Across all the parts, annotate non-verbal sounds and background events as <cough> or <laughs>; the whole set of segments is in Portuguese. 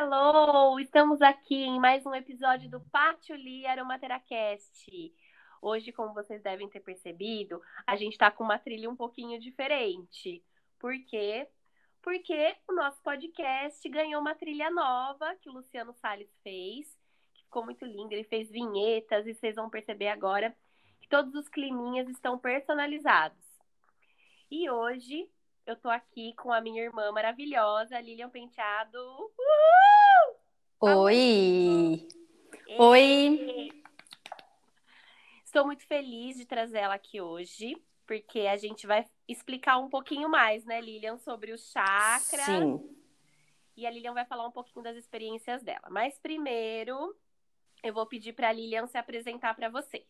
Hello! Estamos aqui em mais um episódio do Pátio Li Aromateracast. Hoje, como vocês devem ter percebido, a gente está com uma trilha um pouquinho diferente. Por quê? Porque o nosso podcast ganhou uma trilha nova que o Luciano Salles fez, que ficou muito lindo. Ele fez vinhetas e vocês vão perceber agora que todos os climinhas estão personalizados. E hoje eu tô aqui com a minha irmã maravilhosa, Lilian Penteado. Uhul! Oi! Oi! Estou muito feliz de trazer ela aqui hoje, porque a gente vai explicar um pouquinho mais, né, Lilian, sobre os chakras. Sim. E a Lilian vai falar um pouquinho das experiências dela. Mas primeiro, eu vou pedir para a Lilian se apresentar para vocês.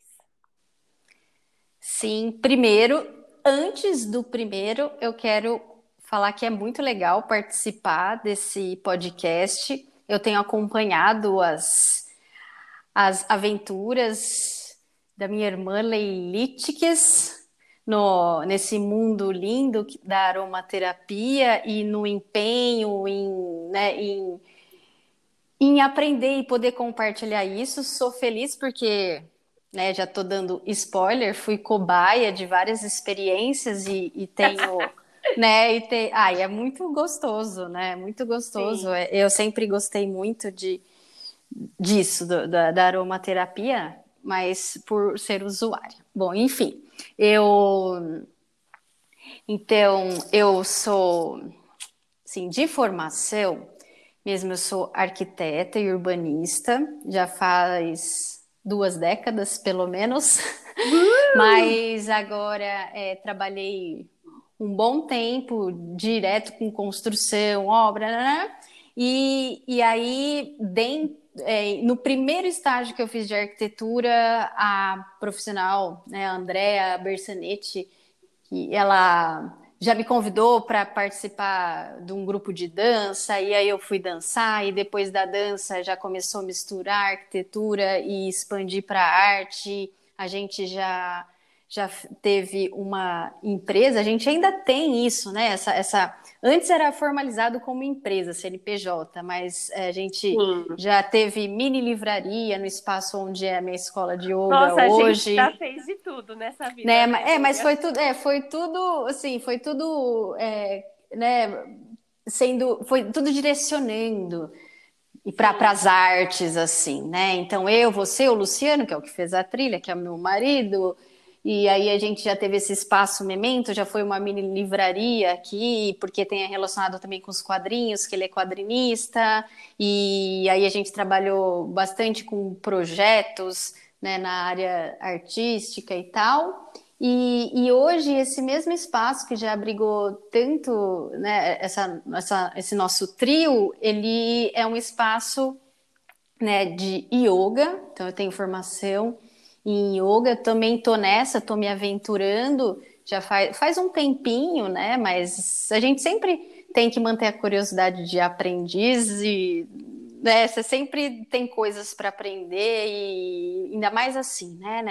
Sim, primeiro antes do primeiro, eu quero falar que é muito legal participar desse podcast. Eu tenho acompanhado as, as aventuras da minha irmã Leilíticas no, nesse mundo lindo da aromaterapia e no empenho em, né, em, em aprender e poder compartilhar isso. Sou feliz porque né, já estou dando spoiler, fui cobaia de várias experiências e, e tenho, <laughs> né, e te, ai, é muito gostoso, né, muito gostoso. Sim. É, eu sempre gostei muito de disso, do, da, da aromaterapia, mas por ser usuária. Bom, enfim, eu, então, eu sou, assim, de formação, mesmo eu sou arquiteta e urbanista, já faz duas décadas, pelo menos. Uh! <laughs> Mas agora é, trabalhei um bom tempo direto com construção, obra, né? E, e aí, bem, é, no primeiro estágio que eu fiz de arquitetura, a profissional, né, a Andrea Bersanetti, que ela já me convidou para participar de um grupo de dança, e aí eu fui dançar, e depois da dança já começou a misturar arquitetura e expandir para arte. A gente já já teve uma empresa, a gente ainda tem isso, né? Essa, essa antes era formalizado como empresa, CNPJ, mas é, a gente Sim. já teve mini livraria no espaço onde é a minha escola de yoga Nossa, hoje. a gente já fez de tudo nessa vida. Né? né? É, mas foi tudo, é, foi tudo, assim, foi tudo, é, né? Sendo, foi tudo direcionando e para as artes, assim, né? Então eu, você, o Luciano, que é o que fez a trilha, que é o meu marido, e aí a gente já teve esse espaço Memento, já foi uma mini livraria aqui, porque tem relacionado também com os quadrinhos, que ele é quadrinista, e aí a gente trabalhou bastante com projetos né, na área artística e tal. E, e, hoje esse mesmo espaço que já abrigou tanto né, essa, essa, esse nosso trio, ele é um espaço né, de yoga, então eu tenho formação em yoga. Também tô nessa, tô me aventurando já faz, faz um tempinho, né? Mas a gente sempre tem que manter a curiosidade de aprendiz e né, você sempre tem coisas para aprender e ainda mais assim, né?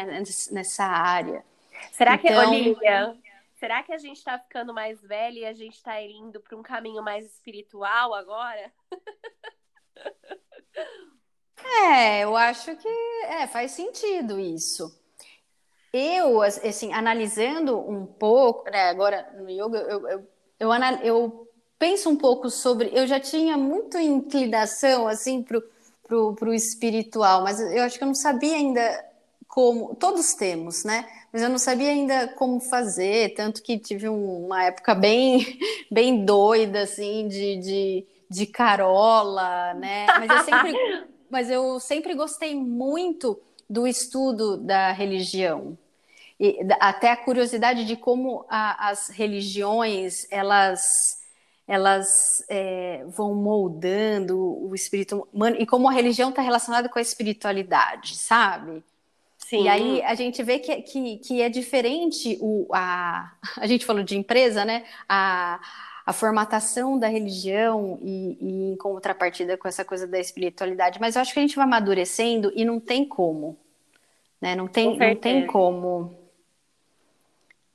Nessa área. Será então... que, Olivia, será que a gente está ficando mais velha e a gente está indo para um caminho mais espiritual agora? <laughs> É, eu acho que é, faz sentido isso. Eu, assim, analisando um pouco, né, agora no yoga, eu, eu, eu, eu, penso um pouco sobre. Eu já tinha muita inclinação, assim, pro, pro, pro espiritual, mas eu acho que eu não sabia ainda como. Todos temos, né? Mas eu não sabia ainda como fazer, tanto que tive uma época bem, <laughs> bem doida, assim, de, de, de carola, né? Mas eu sempre <laughs> mas eu sempre gostei muito do estudo da religião. E até a curiosidade de como a, as religiões elas elas é, vão moldando o espírito humano e como a religião está relacionada com a espiritualidade, sabe? Sim. E aí a gente vê que, que, que é diferente o, a, <laughs> a gente falou de empresa, né? A, a formatação da religião e, e, em contrapartida com essa coisa da espiritualidade. Mas eu acho que a gente vai amadurecendo e não tem como. Né? Não, tem, não tem como.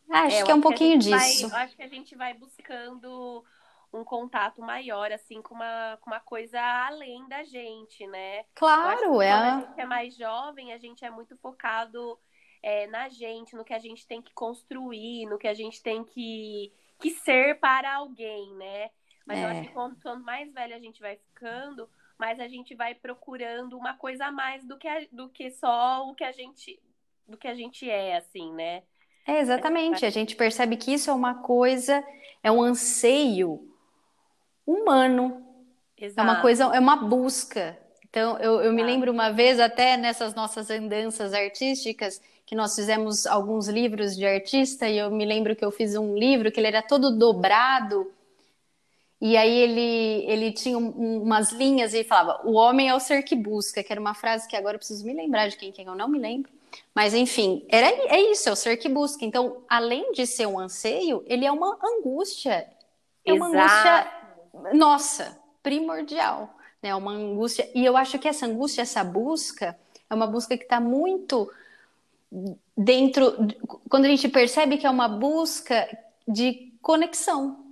Acho é, que é um pouquinho disso. Vai, eu acho que a gente vai buscando um contato maior, assim, com uma, com uma coisa além da gente, né? Claro, é. Quando a gente é mais jovem, a gente é muito focado é, na gente, no que a gente tem que construir, no que a gente tem que, que ser para alguém, né? Mas é. eu acho que quando, quanto mais velha a gente vai ficando, mais a gente vai procurando uma coisa a mais do que, a, do que só o que a gente do que a gente é, assim, né? É, exatamente. A gente percebe que isso é uma coisa, é um anseio humano. Exato. É uma coisa, é uma busca. Então, eu, eu me lembro uma vez, até nessas nossas andanças artísticas, que nós fizemos alguns livros de artista, e eu me lembro que eu fiz um livro que ele era todo dobrado, e aí ele, ele tinha um, umas linhas e falava: O homem é o ser que busca, que era uma frase que agora eu preciso me lembrar de quem, quem eu não me lembro. Mas enfim, era, é isso, é o ser que busca. Então, além de ser um anseio, ele é uma angústia. É uma Exato. angústia, nossa, primordial. Né? Uma angústia. E eu acho que essa angústia, essa busca, é uma busca que está muito dentro. Quando a gente percebe que é uma busca de conexão,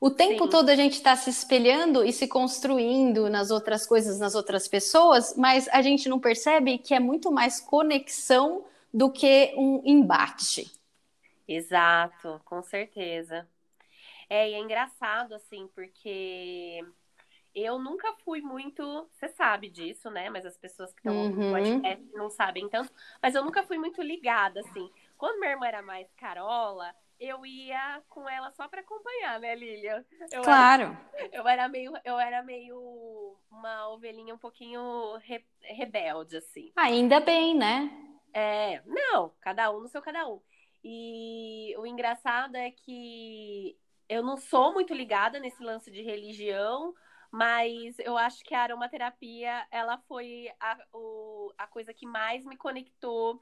o tempo Sim. todo a gente está se espelhando e se construindo nas outras coisas, nas outras pessoas, mas a gente não percebe que é muito mais conexão do que um embate. Exato, com certeza. É, e é engraçado, assim, porque eu nunca fui muito. Você sabe disso, né? Mas as pessoas que estão uhum. no podcast não sabem tanto. Mas eu nunca fui muito ligada, assim. Quando minha irmã era mais carola, eu ia com ela só para acompanhar, né, Lilian? Eu claro. Era, eu era meio, eu era meio uma ovelhinha um pouquinho re, rebelde, assim. Ainda bem, né? É, não, cada um no seu cada um. E o engraçado é que eu não sou muito ligada nesse lance de religião, mas eu acho que a aromaterapia ela foi a, o, a coisa que mais me conectou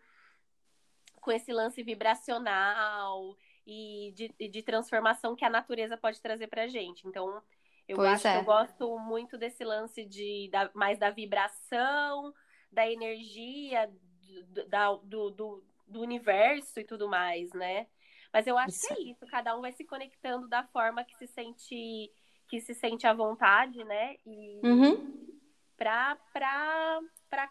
com esse lance vibracional e de, de transformação que a natureza pode trazer para gente. Então, eu pois acho é. que eu gosto muito desse lance de da, mais da vibração, da energia, do, da, do, do, do, universo e tudo mais, né? Mas eu acho isso. que é isso, cada um vai se conectando da forma que se sente que se sente à vontade, né? E uhum. para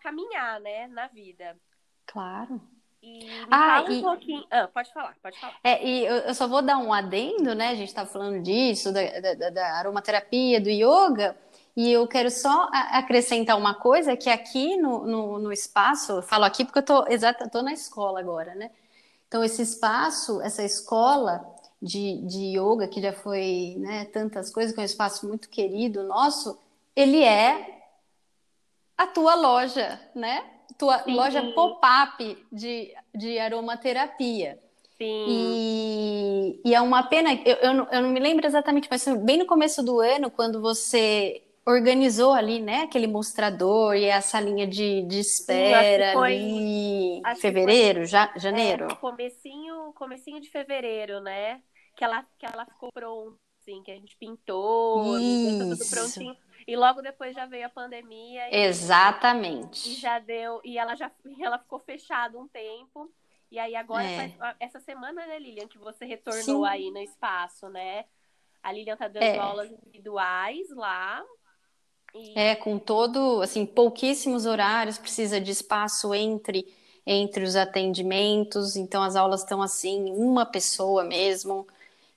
caminhar, né, na vida. Claro. E me ah, fala um e... pouquinho. Ah, pode falar, pode falar. É, e eu, só vou dar um adendo, né? A gente está falando disso, da, da, da, aromaterapia, do yoga, e eu quero só acrescentar uma coisa que aqui no, no, no espaço, eu falo aqui porque eu tô, exata, tô na escola agora, né? Então, esse espaço, essa escola de, de yoga, que já foi né, tantas coisas, que é um espaço muito querido nosso, ele é a tua loja, né? tua Sim. loja pop-up de, de aromaterapia. Sim. E, e é uma pena, eu, eu, não, eu não me lembro exatamente, mas bem no começo do ano, quando você organizou ali, né, aquele mostrador e a salinha de, de espera Sim, foi, ali fevereiro, foi, já, janeiro? É, comecinho, comecinho de fevereiro, né, que ela, que ela ficou pronta, assim, que a gente pintou, tudo prontinho. E logo depois já veio a pandemia. E, Exatamente. E já deu. E ela já <laughs> ela ficou fechada um tempo. E aí agora, é. essa semana, né, Lilian, que você retornou Sim. aí no espaço, né? A Lilian tá dando é. aulas individuais lá. É, com todo, assim, pouquíssimos horários, precisa de espaço entre entre os atendimentos, então as aulas estão assim, uma pessoa mesmo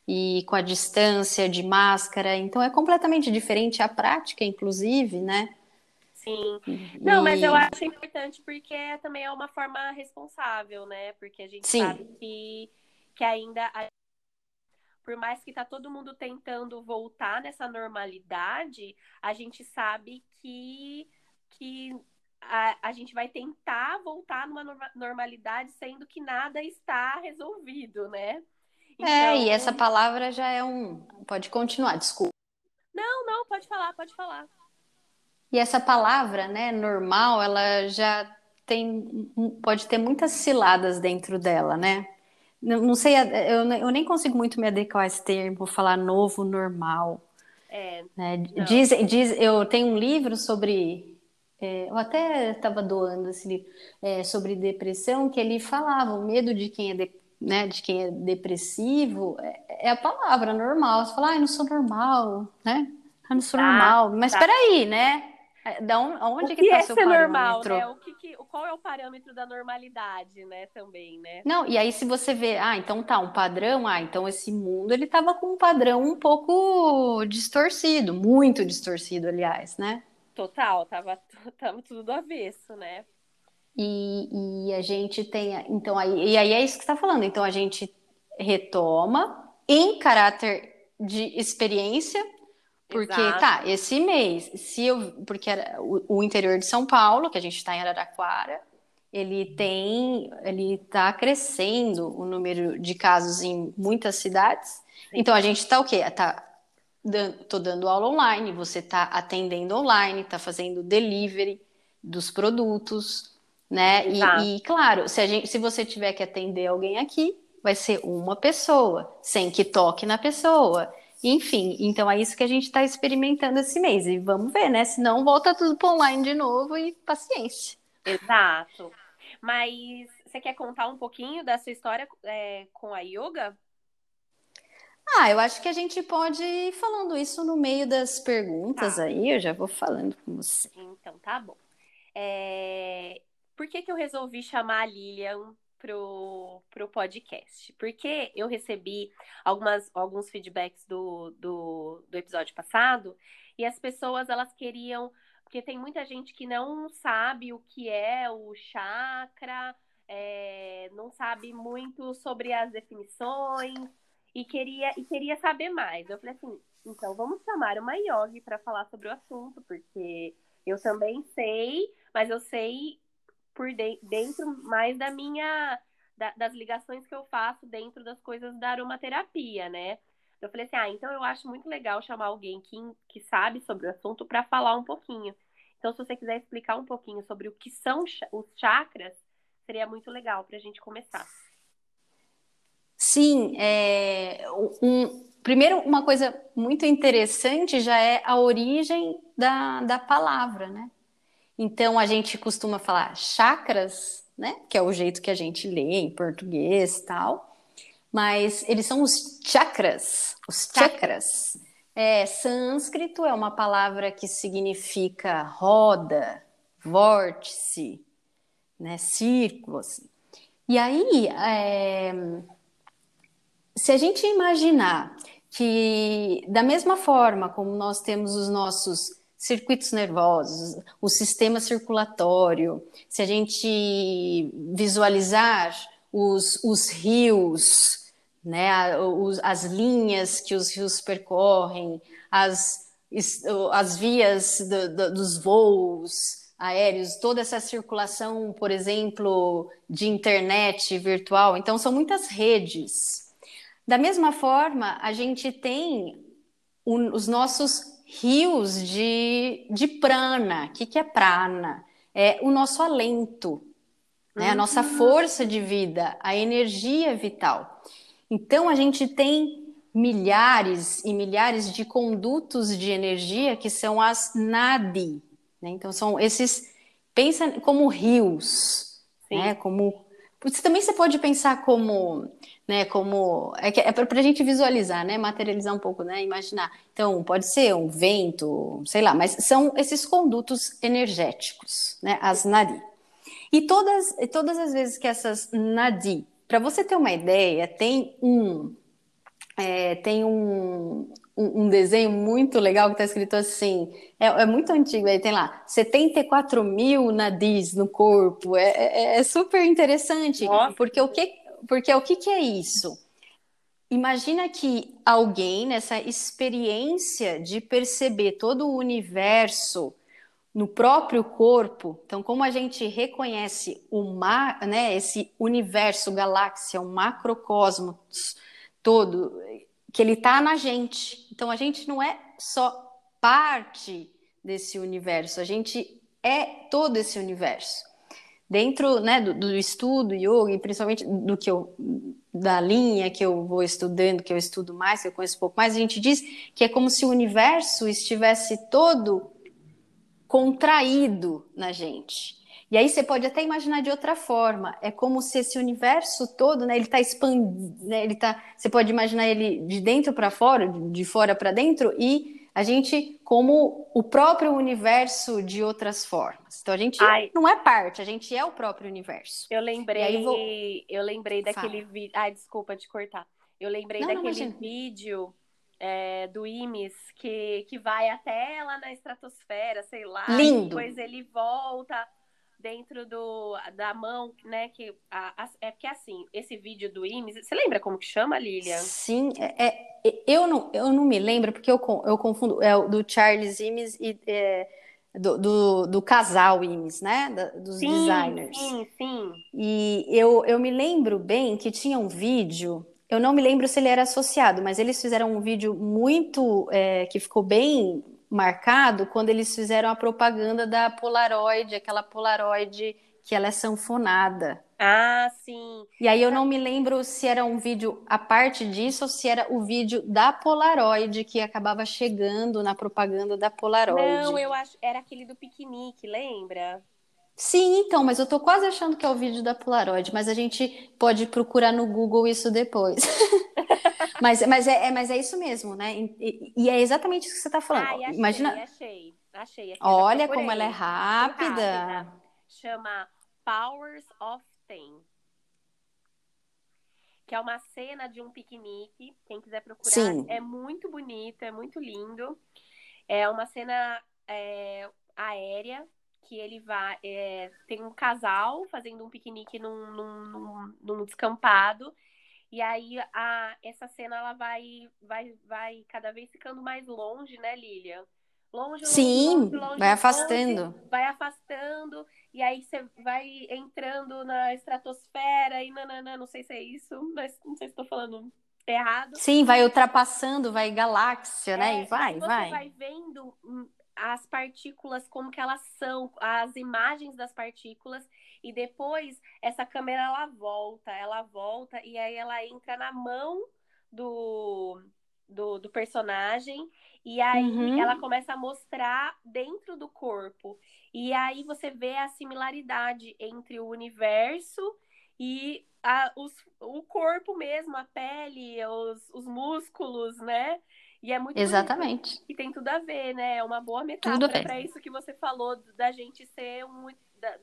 e com a distância de máscara. Então é completamente diferente a prática, inclusive, né? Sim. Não, e... mas eu acho importante porque também é uma forma responsável, né? Porque a gente Sim. sabe que, que ainda por mais que tá todo mundo tentando voltar nessa normalidade, a gente sabe que, que a, a gente vai tentar voltar numa normalidade, sendo que nada está resolvido, né? Então... É, e essa palavra já é um. Pode continuar, desculpa. Não, não, pode falar, pode falar. E essa palavra, né, normal, ela já tem. Pode ter muitas ciladas dentro dela, né? Não, não sei, eu, eu nem consigo muito me adequar a esse termo, falar novo, normal. É. Né? Diz, diz, eu tenho um livro sobre. É, eu até estava doando esse livro é, sobre depressão, que ele falava o medo de quem é de, né, de quem é depressivo é, é, a palavra normal. Você fala, ah, eu não sou normal, né? Eu não sou ah, normal. Mas tá. peraí, né? É, da onde, onde que, que tá é seu parâmetro? normal, né? O que, que qual é o parâmetro da normalidade, né, também, né? Não, e aí se você vê, ah, então tá, um padrão, ah, então esse mundo ele tava com um padrão um pouco distorcido, muito distorcido, aliás, né? Total, tava, <laughs> tava tudo do avesso, né? E, e a gente tem, então aí, e aí é isso que você tá falando, então a gente retoma em caráter de experiência porque, Exato. tá, esse mês, se eu. Porque era o, o, interior de São Paulo, que a gente está em Araraquara, ele tem. Ele está crescendo o número de casos em muitas cidades. Sim. Então a gente está o quê? Tá, tô dando aula online, você está atendendo online, está fazendo delivery dos produtos, né? E, e, claro, se, a gente, se você tiver que atender alguém aqui, vai ser uma pessoa, sem que toque na pessoa. Enfim, então é isso que a gente está experimentando esse mês. E vamos ver, né? Senão volta tudo para online de novo e paciência. Exato. Mas você quer contar um pouquinho da sua história é, com a yoga? Ah, eu acho que a gente pode ir falando isso no meio das perguntas tá. aí, eu já vou falando com você. Então, tá bom. É... Por que, que eu resolvi chamar a Lilian pro, pro podcast, porque eu recebi algumas, alguns feedbacks do, do, do episódio passado e as pessoas elas queriam, porque tem muita gente que não sabe o que é o chakra, é, não sabe muito sobre as definições e queria, e queria saber mais. Eu falei assim, então vamos chamar uma yogi para falar sobre o assunto, porque eu também sei, mas eu sei por de, dentro mais da minha da, das ligações que eu faço dentro das coisas da aromaterapia, né? Eu falei assim, ah, então eu acho muito legal chamar alguém que, que sabe sobre o assunto para falar um pouquinho. Então, se você quiser explicar um pouquinho sobre o que são os chakras, seria muito legal para a gente começar. Sim, é, um, primeiro, uma coisa muito interessante já é a origem da, da palavra, né? Então a gente costuma falar chakras, né? Que é o jeito que a gente lê em português e tal. Mas eles são os chakras. Os chakras. É, sânscrito é uma palavra que significa roda, vórtice, né? Círculo. Assim. E aí, é, se a gente imaginar que, da mesma forma como nós temos os nossos circuitos nervosos, o sistema circulatório, se a gente visualizar os, os rios, né, as linhas que os rios percorrem, as, as vias do, do, dos voos aéreos, toda essa circulação, por exemplo, de internet virtual. Então, são muitas redes. Da mesma forma, a gente tem os nossos rios de, de prana. O que, que é prana? É o nosso alento, né? a nossa uhum. força de vida, a energia vital. Então, a gente tem milhares e milhares de condutos de energia que são as nadi. Né? Então, são esses. Pensa como rios, né? como. Você também você pode pensar como né? Como é, é para a gente visualizar, né? Materializar um pouco, né? Imaginar. Então, pode ser um vento, sei lá, mas são esses condutos energéticos, né? As nadi. E todas, todas as vezes que essas nadi, para você ter uma ideia, tem um é, tem um, um, um, desenho muito legal que está escrito assim, é, é, muito antigo, aí tem lá 74 mil nadis no corpo, é, é, é super interessante, Nossa. porque o que, porque o que, que é isso? Imagina que alguém, nessa experiência de perceber todo o universo no próprio corpo, então, como a gente reconhece o mar, né, esse universo, galáxia, o macrocosmos todo, que ele está na gente. Então, a gente não é só parte desse universo, a gente é todo esse universo dentro né, do, do, estudo yoga, e principalmente do que eu, da linha que eu vou estudando, que eu estudo mais, que eu conheço um pouco mais, a gente diz que é como se o universo estivesse todo contraído na gente. E aí você pode até imaginar de outra forma. É como se esse universo todo, né, ele está expandindo, né, ele tá, você pode imaginar ele de dentro para fora, de fora para dentro e a gente como o próprio universo de outras formas. Então a gente Ai. não é parte, a gente é o próprio universo. Eu lembrei, vou... eu lembrei daquele vídeo. Ai, desculpa te cortar. Eu lembrei não, daquele não, vídeo é, do Imis que, que vai até lá na estratosfera, sei lá. Lindo. depois ele volta dentro do, da mão, né? Que a, a, é porque assim, esse vídeo do Imes, você lembra como que chama, Lilian? Sim, é, é, eu, não, eu não me lembro, porque eu, eu confundo, é o do Charles Imes e é, do, do, do, casal Imes, né? Da, dos sim, designers. Sim, sim. E eu, eu me lembro bem que tinha um vídeo. Eu não me lembro se ele era associado, mas eles fizeram um vídeo muito é, que ficou bem marcado quando eles fizeram a propaganda da Polaroid, aquela Polaroid que ela é sanfonada. Ah, sim. E aí eu não me lembro se era um vídeo a parte disso ou se era o vídeo da Polaroid que acabava chegando na propaganda da Polaroid. Não, eu acho era aquele do piquenique, lembra? Sim, então, mas eu tô quase achando que é o vídeo da Polaroid, mas a gente pode procurar no Google isso depois. <laughs> mas, mas, é, é, mas é isso mesmo, né? E, e é exatamente isso que você está falando. Ai, achei, Imagina. Achei, achei. achei Olha como ela é rápida. rápida. Chama Powers of Ten. Que é uma cena de um piquenique. Quem quiser procurar, Sim. é muito bonito, é muito lindo. É uma cena é, aérea que ele vai. É, tem um casal fazendo um piquenique num, num, num, num, descampado. E aí a, essa cena ela vai, vai, vai cada vez ficando mais longe, né, Lilian? Longe, Sim, longe, longe, vai afastando. vai afastando, e aí você vai entrando na estratosfera e nananã, não sei se é isso, mas não sei se estou falando errado. Sim, vai ultrapassando, vai galáxia, né? é, E vai, você vai. vai vendo hum, as partículas como que elas são, as imagens das partículas e depois essa câmera ela volta, ela volta e aí ela entra na mão do do, do personagem e aí uhum. ela começa a mostrar dentro do corpo e aí você vê a similaridade entre o universo e a, os, o corpo mesmo, a pele, os, os músculos, né? E é muito Exatamente. Bonito. E tem tudo a ver, né? É uma boa metáfora para isso que você falou da gente ser um da,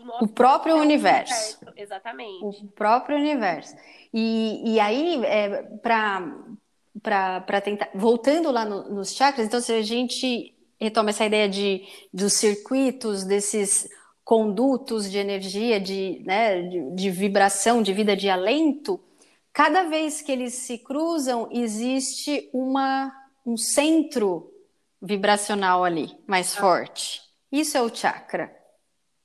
do nosso o próprio universo. universo. Exatamente. O próprio universo. E, e aí, é, para tentar. Voltando lá no, nos chakras, então, se a gente retoma essa ideia de, dos circuitos, desses condutos de energia, de, né, de, de vibração, de vida, de alento, cada vez que eles se cruzam, existe uma, um centro vibracional ali, mais ah. forte. Isso é o chakra.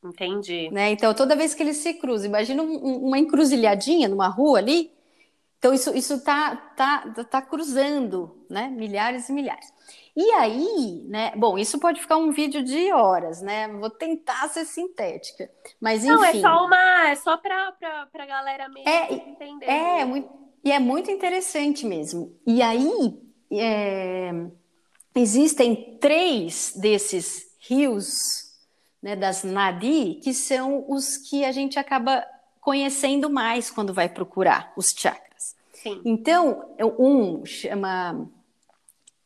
Entendi. Né? Então, toda vez que eles se cruzam, imagina um, uma encruzilhadinha numa rua ali. Então, isso isso tá, tá, tá cruzando, né? Milhares e milhares. E aí, né? Bom, isso pode ficar um vídeo de horas, né? Vou tentar ser sintética. Mas enfim. Não, é só uma. É só para a galera mesmo é, entender. É, muito, e é muito interessante mesmo. E aí, é, existem três desses rios né, das Nadi, que são os que a gente acaba conhecendo mais quando vai procurar os chakras. Sim. Então, um chama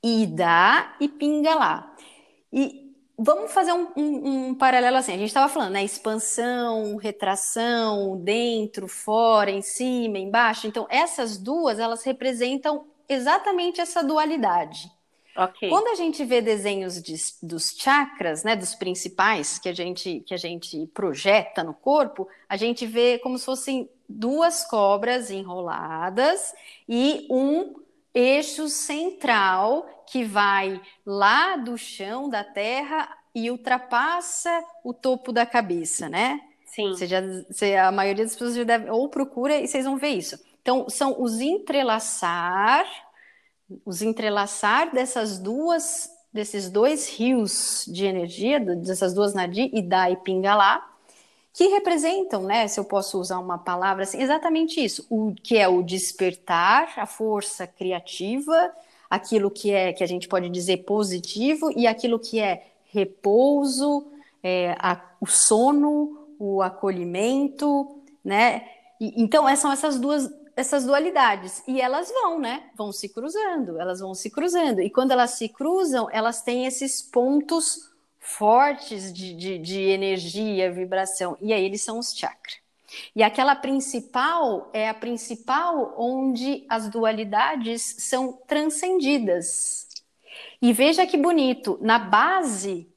Ida e Pingala. E vamos fazer um, um, um paralelo assim. A gente estava falando, né? Expansão, retração, dentro, fora, em cima, embaixo. Então, essas duas, elas representam exatamente essa dualidade. Okay. Quando a gente vê desenhos de, dos chakras, né, dos principais que a gente que a gente projeta no corpo, a gente vê como se fossem duas cobras enroladas e um eixo central que vai lá do chão da terra e ultrapassa o topo da cabeça, né? Sim. Você já, você, a maioria das pessoas já deve, ou procura e vocês vão ver isso. Então, são os entrelaçar os entrelaçar dessas duas, desses dois rios de energia, dessas duas Nadi, Ida e Pingalá, que representam, né, se eu posso usar uma palavra assim, exatamente isso, o que é o despertar, a força criativa, aquilo que é que a gente pode dizer positivo e aquilo que é repouso, é, a, o sono, o acolhimento, né? Então, são essas duas essas dualidades e elas vão, né? Vão se cruzando, elas vão se cruzando e quando elas se cruzam, elas têm esses pontos fortes de, de, de energia, vibração e aí eles são os chakras. E aquela principal é a principal onde as dualidades são transcendidas. E veja que bonito, na base,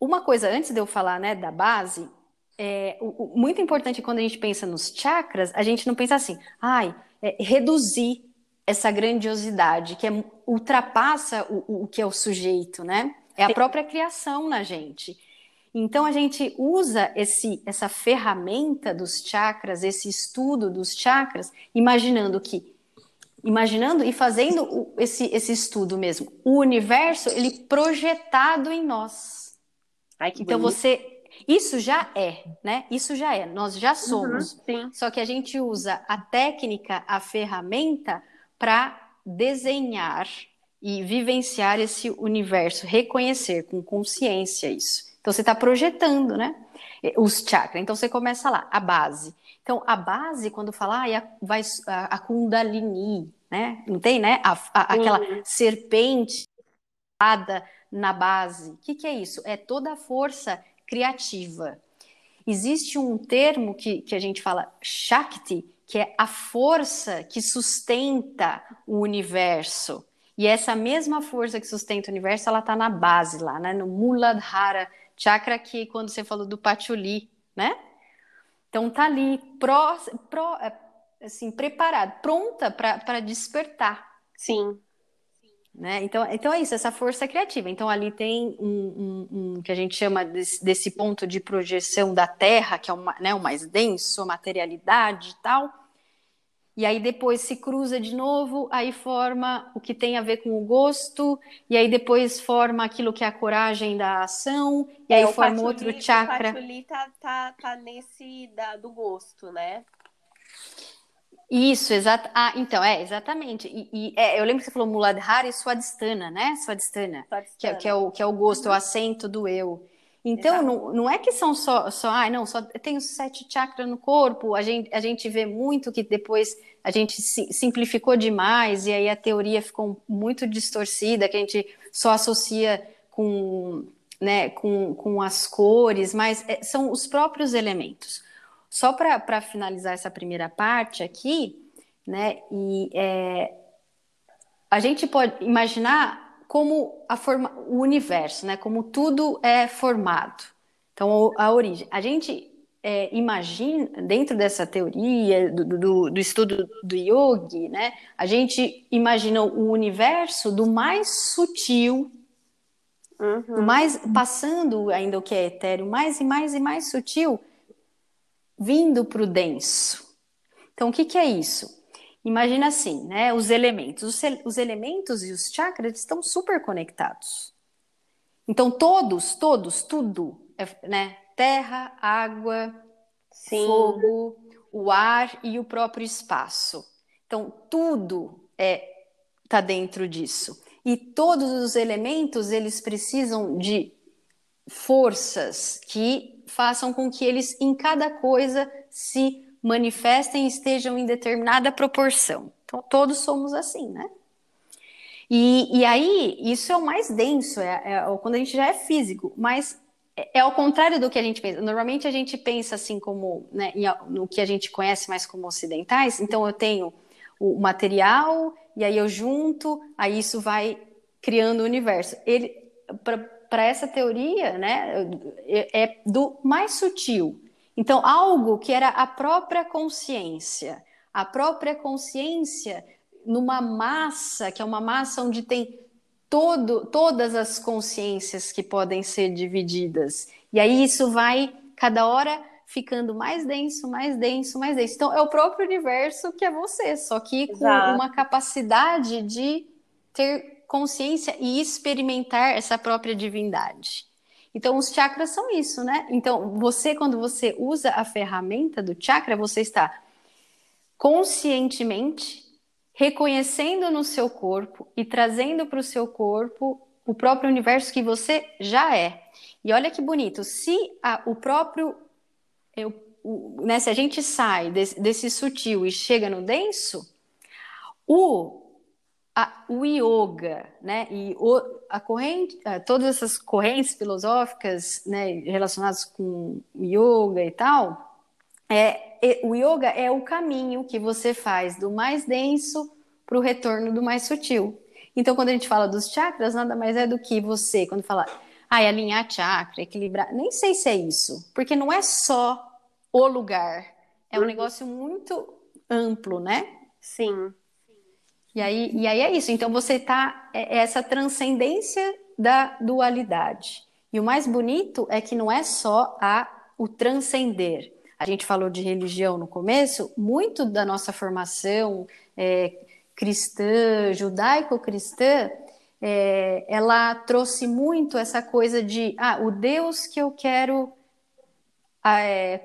uma coisa antes de eu falar, né, da base, é, o, o, muito importante quando a gente pensa nos chakras, a gente não pensa assim, ai, é, reduzir essa grandiosidade que é, ultrapassa o, o que é o sujeito, né? É a própria criação na gente. Então a gente usa esse, essa ferramenta dos chakras, esse estudo dos chakras, imaginando que, imaginando e fazendo esse, esse estudo mesmo, o universo ele projetado em nós. Ai, então bonito. você isso já é, né? Isso já é, nós já uhum, somos. Uhum, Só que a gente usa a técnica, a ferramenta para desenhar e vivenciar esse universo, reconhecer com consciência isso. Então você está projetando, né? Os chakras. Então você começa lá, a base. Então a base, quando fala, ah, vai a, a Kundalini, né? Não tem, né? A, a, aquela uhum. serpente na base. O que, que é isso? É toda a força criativa. Existe um termo que, que a gente fala Shakti, que é a força que sustenta o universo. E essa mesma força que sustenta o universo, ela está na base lá, né? no Muladhara chakra, que quando você falou do Patchouli, né? Então tá ali, pró, pró, assim, preparado, pronta para despertar. Sim. Né? Então, então é isso, essa força criativa. Então ali tem um, um, um que a gente chama desse, desse, ponto de projeção da Terra, que é uma, né, o mais denso, a materialidade e tal. E aí depois se cruza de novo, aí forma o que tem a ver com o gosto, e aí depois forma aquilo que é a coragem da ação, e é, aí forma outro chakra. O patchouli tá, tá, tá nesse da, do gosto, né? Isso, exato. Ah, então, é, exatamente. E, e é, eu lembro que você falou Muladhara e Swadhisthana, né? Swadhisthana, que, é, que, é o, que é o gosto, uhum. é o acento do eu. Então, não, não é que são só, só, ah, não, só tenho sete chakras no corpo, a gente, a gente vê muito que depois a gente simplificou demais e aí a teoria ficou muito distorcida, que a gente só associa com, né, com, com as cores, mas é, são os próprios elementos. Só para finalizar essa primeira parte aqui, né? E é, a gente pode imaginar como a forma, o universo, né? Como tudo é formado. Então, a origem. A gente é, imagina, dentro dessa teoria do, do, do, estudo do yogi, né? A gente imagina o universo do mais sutil, uhum. mais passando ainda o que é etéreo, mais e mais e mais sutil vindo para o denso. Então, o que, que é isso? Imagina assim, né? Os elementos. Os, os elementos e os chakras estão super conectados. Então, todos, todos, tudo, é, né? Terra, água, Sim. fogo, o ar e o próprio espaço. Então, tudo é está dentro disso. E todos os elementos, eles precisam de forças que façam com que eles, em cada coisa, se manifestem e estejam em determinada proporção. Então, todos somos assim, né? E, e aí, isso é o mais denso, é, é, quando a gente já é físico, mas é, é ao contrário do que a gente pensa. Normalmente a gente pensa assim como, né, no que a gente conhece mais como ocidentais, então eu tenho o material, e aí eu junto, aí isso vai criando o universo. Ele, para essa teoria, né, é, é do mais sutil. Então, algo que era a própria consciência, a própria consciência numa massa, que é uma massa onde tem todo, todas as consciências que podem ser divididas. E aí isso vai, cada hora, ficando mais denso, mais denso, mais denso. Então, é o próprio universo que é você, só que com Exato. uma capacidade de ter consciência e experimentar essa própria divindade. Então, os chakras são isso, né? Então, você, quando você usa a ferramenta do chakra, você está conscientemente reconhecendo no seu corpo e trazendo para o seu corpo o próprio universo que você já é. E olha que bonito, se a, o próprio eu, né, se a gente sai desse, desse sutil e chega no denso, o a, o yoga, né, e o, a corrente, todas essas correntes filosóficas, né, relacionadas com yoga e tal, é, o yoga é o caminho que você faz do mais denso para o retorno do mais sutil. Então, quando a gente fala dos chakras, nada mais é do que você, quando fala, ah, é alinhar chakra, equilibrar, nem sei se é isso, porque não é só o lugar, é um uhum. negócio muito amplo, né? Sim. E aí, e aí é isso. Então você está é, é essa transcendência da dualidade. E o mais bonito é que não é só a o transcender. A gente falou de religião no começo, muito da nossa formação é, cristã, judaico-cristã, é, ela trouxe muito essa coisa de ah, o Deus que eu quero é,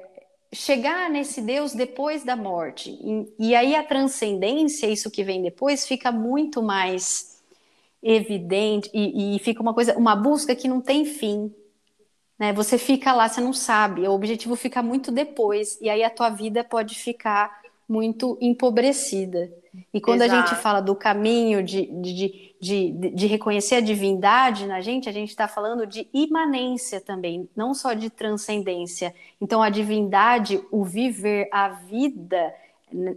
chegar nesse Deus depois da morte. E, e, aí a transcendência, isso que vem depois, fica muito mais evidente e, e, fica uma coisa, uma busca que não tem fim. Né? Você fica lá, você não sabe, o objetivo fica muito depois, e aí a tua vida pode ficar muito empobrecida. E quando Exato. a gente fala do caminho de, de, de, de, reconhecer a divindade na gente, a gente está falando de imanência também, não só de transcendência. Então, a divindade, o viver a vida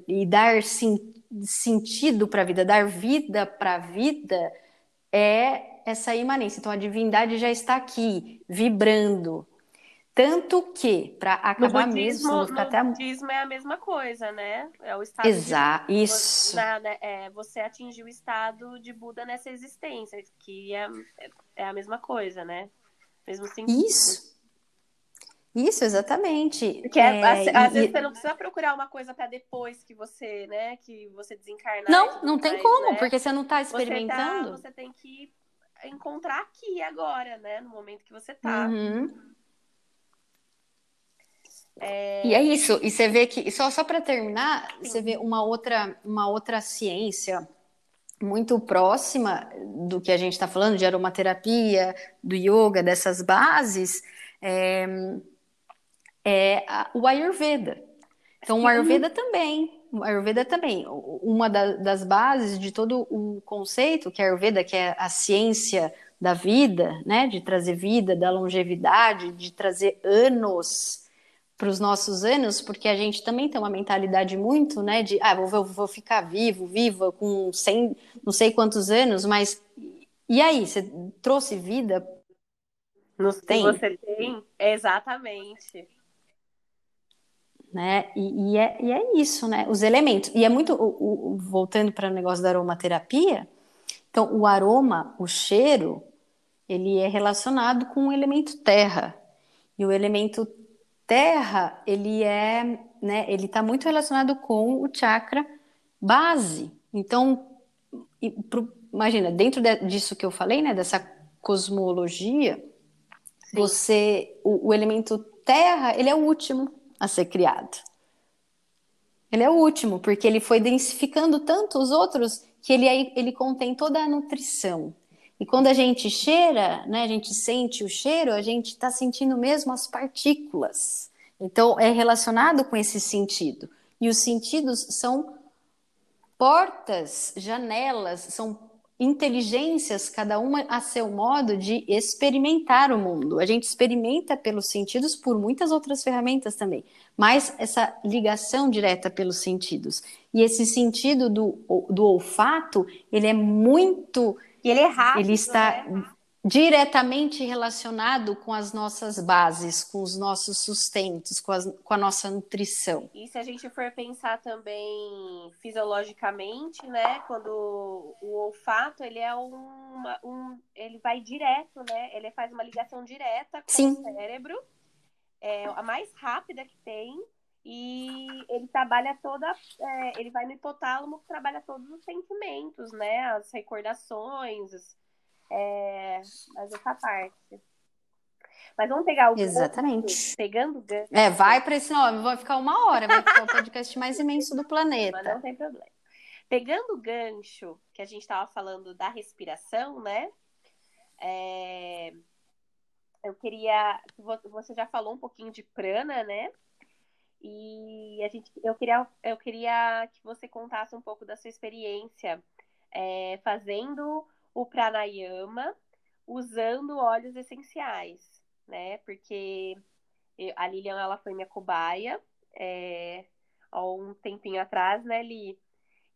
e dar sim, sentido para a vida, dar vida para a vida, é essa imanência. Então, a divindade já está aqui, vibrando, tanto que, para acabar no budismo, mesmo, no até... budismo é a mesma coisa, né? É o estado Exato, de... isso. Na, né, é, você atingir o estado de Buda nessa existência, que é, é a mesma coisa, né? Mesmo sentido. Isso. Isso, exatamente. Porque é, às, às vezes você não precisa procurar uma coisa para depois que você, né, que você desencarnar. Não, não tem mais, como, né? porque você não está experimentando. Você, tá, você, tem que encontrar aqui agora, né, no momento que você está. Uhum. É... E é isso. E você vê que, só, só para terminar, Sim. você vê uma outra, uma outra ciência muito próxima do que a gente está falando, de aromaterapia, do yoga, dessas bases, é, é a, o Ayurveda. Então, o Ayurveda também. O Ayurveda também. Uma da, das bases de todo o conceito, que é Ayurveda, que é a ciência da vida, né, de trazer vida, da longevidade, de trazer anos para os nossos anos, porque a gente também tem uma mentalidade muito, né, de, ah, vou, vou ficar vivo, viva, com 100, não sei quantos anos, mas e aí, você trouxe vida? Não tem? Você tem, exatamente. Né? E, e, é, e é isso, né? Os elementos. E é muito, o, o, voltando para o negócio da aromaterapia, então o aroma, o cheiro, ele é relacionado com o elemento terra. E o elemento terra, ele é, né, ele está muito relacionado com o chakra base. Então, imagina, dentro de, disso que eu falei, né, dessa cosmologia, Sim. você, o, o elemento terra, ele é o último a ser criado. Ele é o último, porque ele foi densificando tanto os outros que ele, ele contém toda a nutrição. E quando a gente cheira, né, a gente sente o cheiro, a gente está sentindo mesmo as partículas. Então, é relacionado com esse sentido. E os sentidos são portas, janelas, são inteligências, cada uma a seu modo de experimentar o mundo. A gente experimenta pelos sentidos por muitas outras ferramentas também, mas essa ligação direta pelos sentidos. E esse sentido do, do olfato, ele é muito e ele é rápido. Ele está né? diretamente relacionado com as nossas bases, com os nossos sustentos, com, as, com, a nossa nutrição. E se a gente for pensar também fisiologicamente, né? Quando o olfato ele é uma, um, ele vai direto, né? Ele faz uma ligação direta com Sim. o cérebro, é a mais rápida que tem e ele trabalha toda, é, ele vai no hipotálamo que trabalha todos os sentimentos, né? As recordações, é, mas essa parte. Mas vamos pegar o Exatamente. Gancho, pegando o gancho. É, vai para esse nome, vai ficar uma hora, vai ficar o podcast mais imenso do planeta. Mas não tem problema. Pegando o gancho que a gente estava falando da respiração, né? É... Eu queria. Você já falou um pouquinho de prana, né? E a gente, eu, queria, eu queria que você contasse um pouco da sua experiência é, fazendo o pranayama usando óleos essenciais, né? Porque a Lilian ela foi minha cobaia é, há um tempinho atrás, né, Li?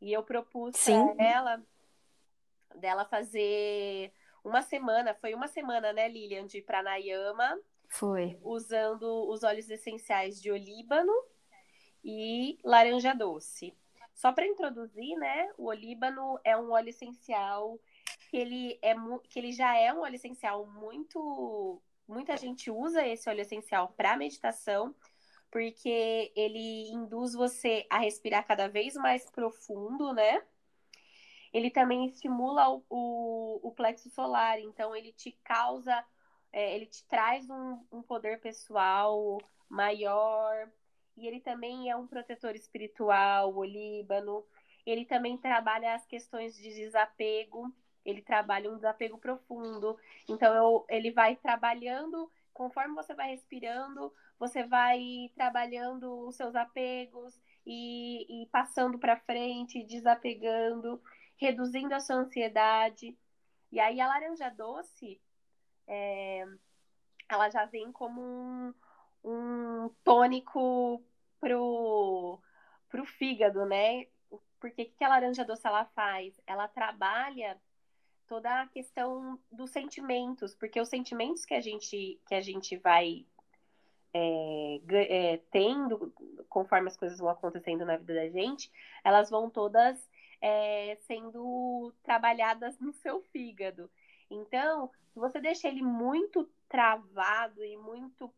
E eu propus para ela dela fazer uma semana, foi uma semana, né, Lilian, de pranayama. Foi. Usando os óleos essenciais de olíbano e laranja doce. Só para introduzir, né, o olíbano é um óleo essencial que ele é que ele já é um óleo essencial muito muita gente usa esse óleo essencial para meditação, porque ele induz você a respirar cada vez mais profundo, né? Ele também estimula o, o, o plexo solar, então ele te causa, é, ele te traz um, um poder pessoal maior, e ele também é um protetor espiritual, o Líbano. Ele também trabalha as questões de desapego, ele trabalha um desapego profundo. Então, eu, ele vai trabalhando, conforme você vai respirando, você vai trabalhando os seus apegos e, e passando para frente, desapegando, reduzindo a sua ansiedade. E aí, a laranja doce, é, ela já vem como um, um tônico pro, pro fígado, né? Porque o que a laranja doce ela faz? Ela trabalha toda a questão dos sentimentos, porque os sentimentos que a gente, que a gente vai é, é, tendo, conforme as coisas vão acontecendo na vida da gente, elas vão todas é, sendo trabalhadas no seu fígado. Então, se você deixa ele muito travado e muito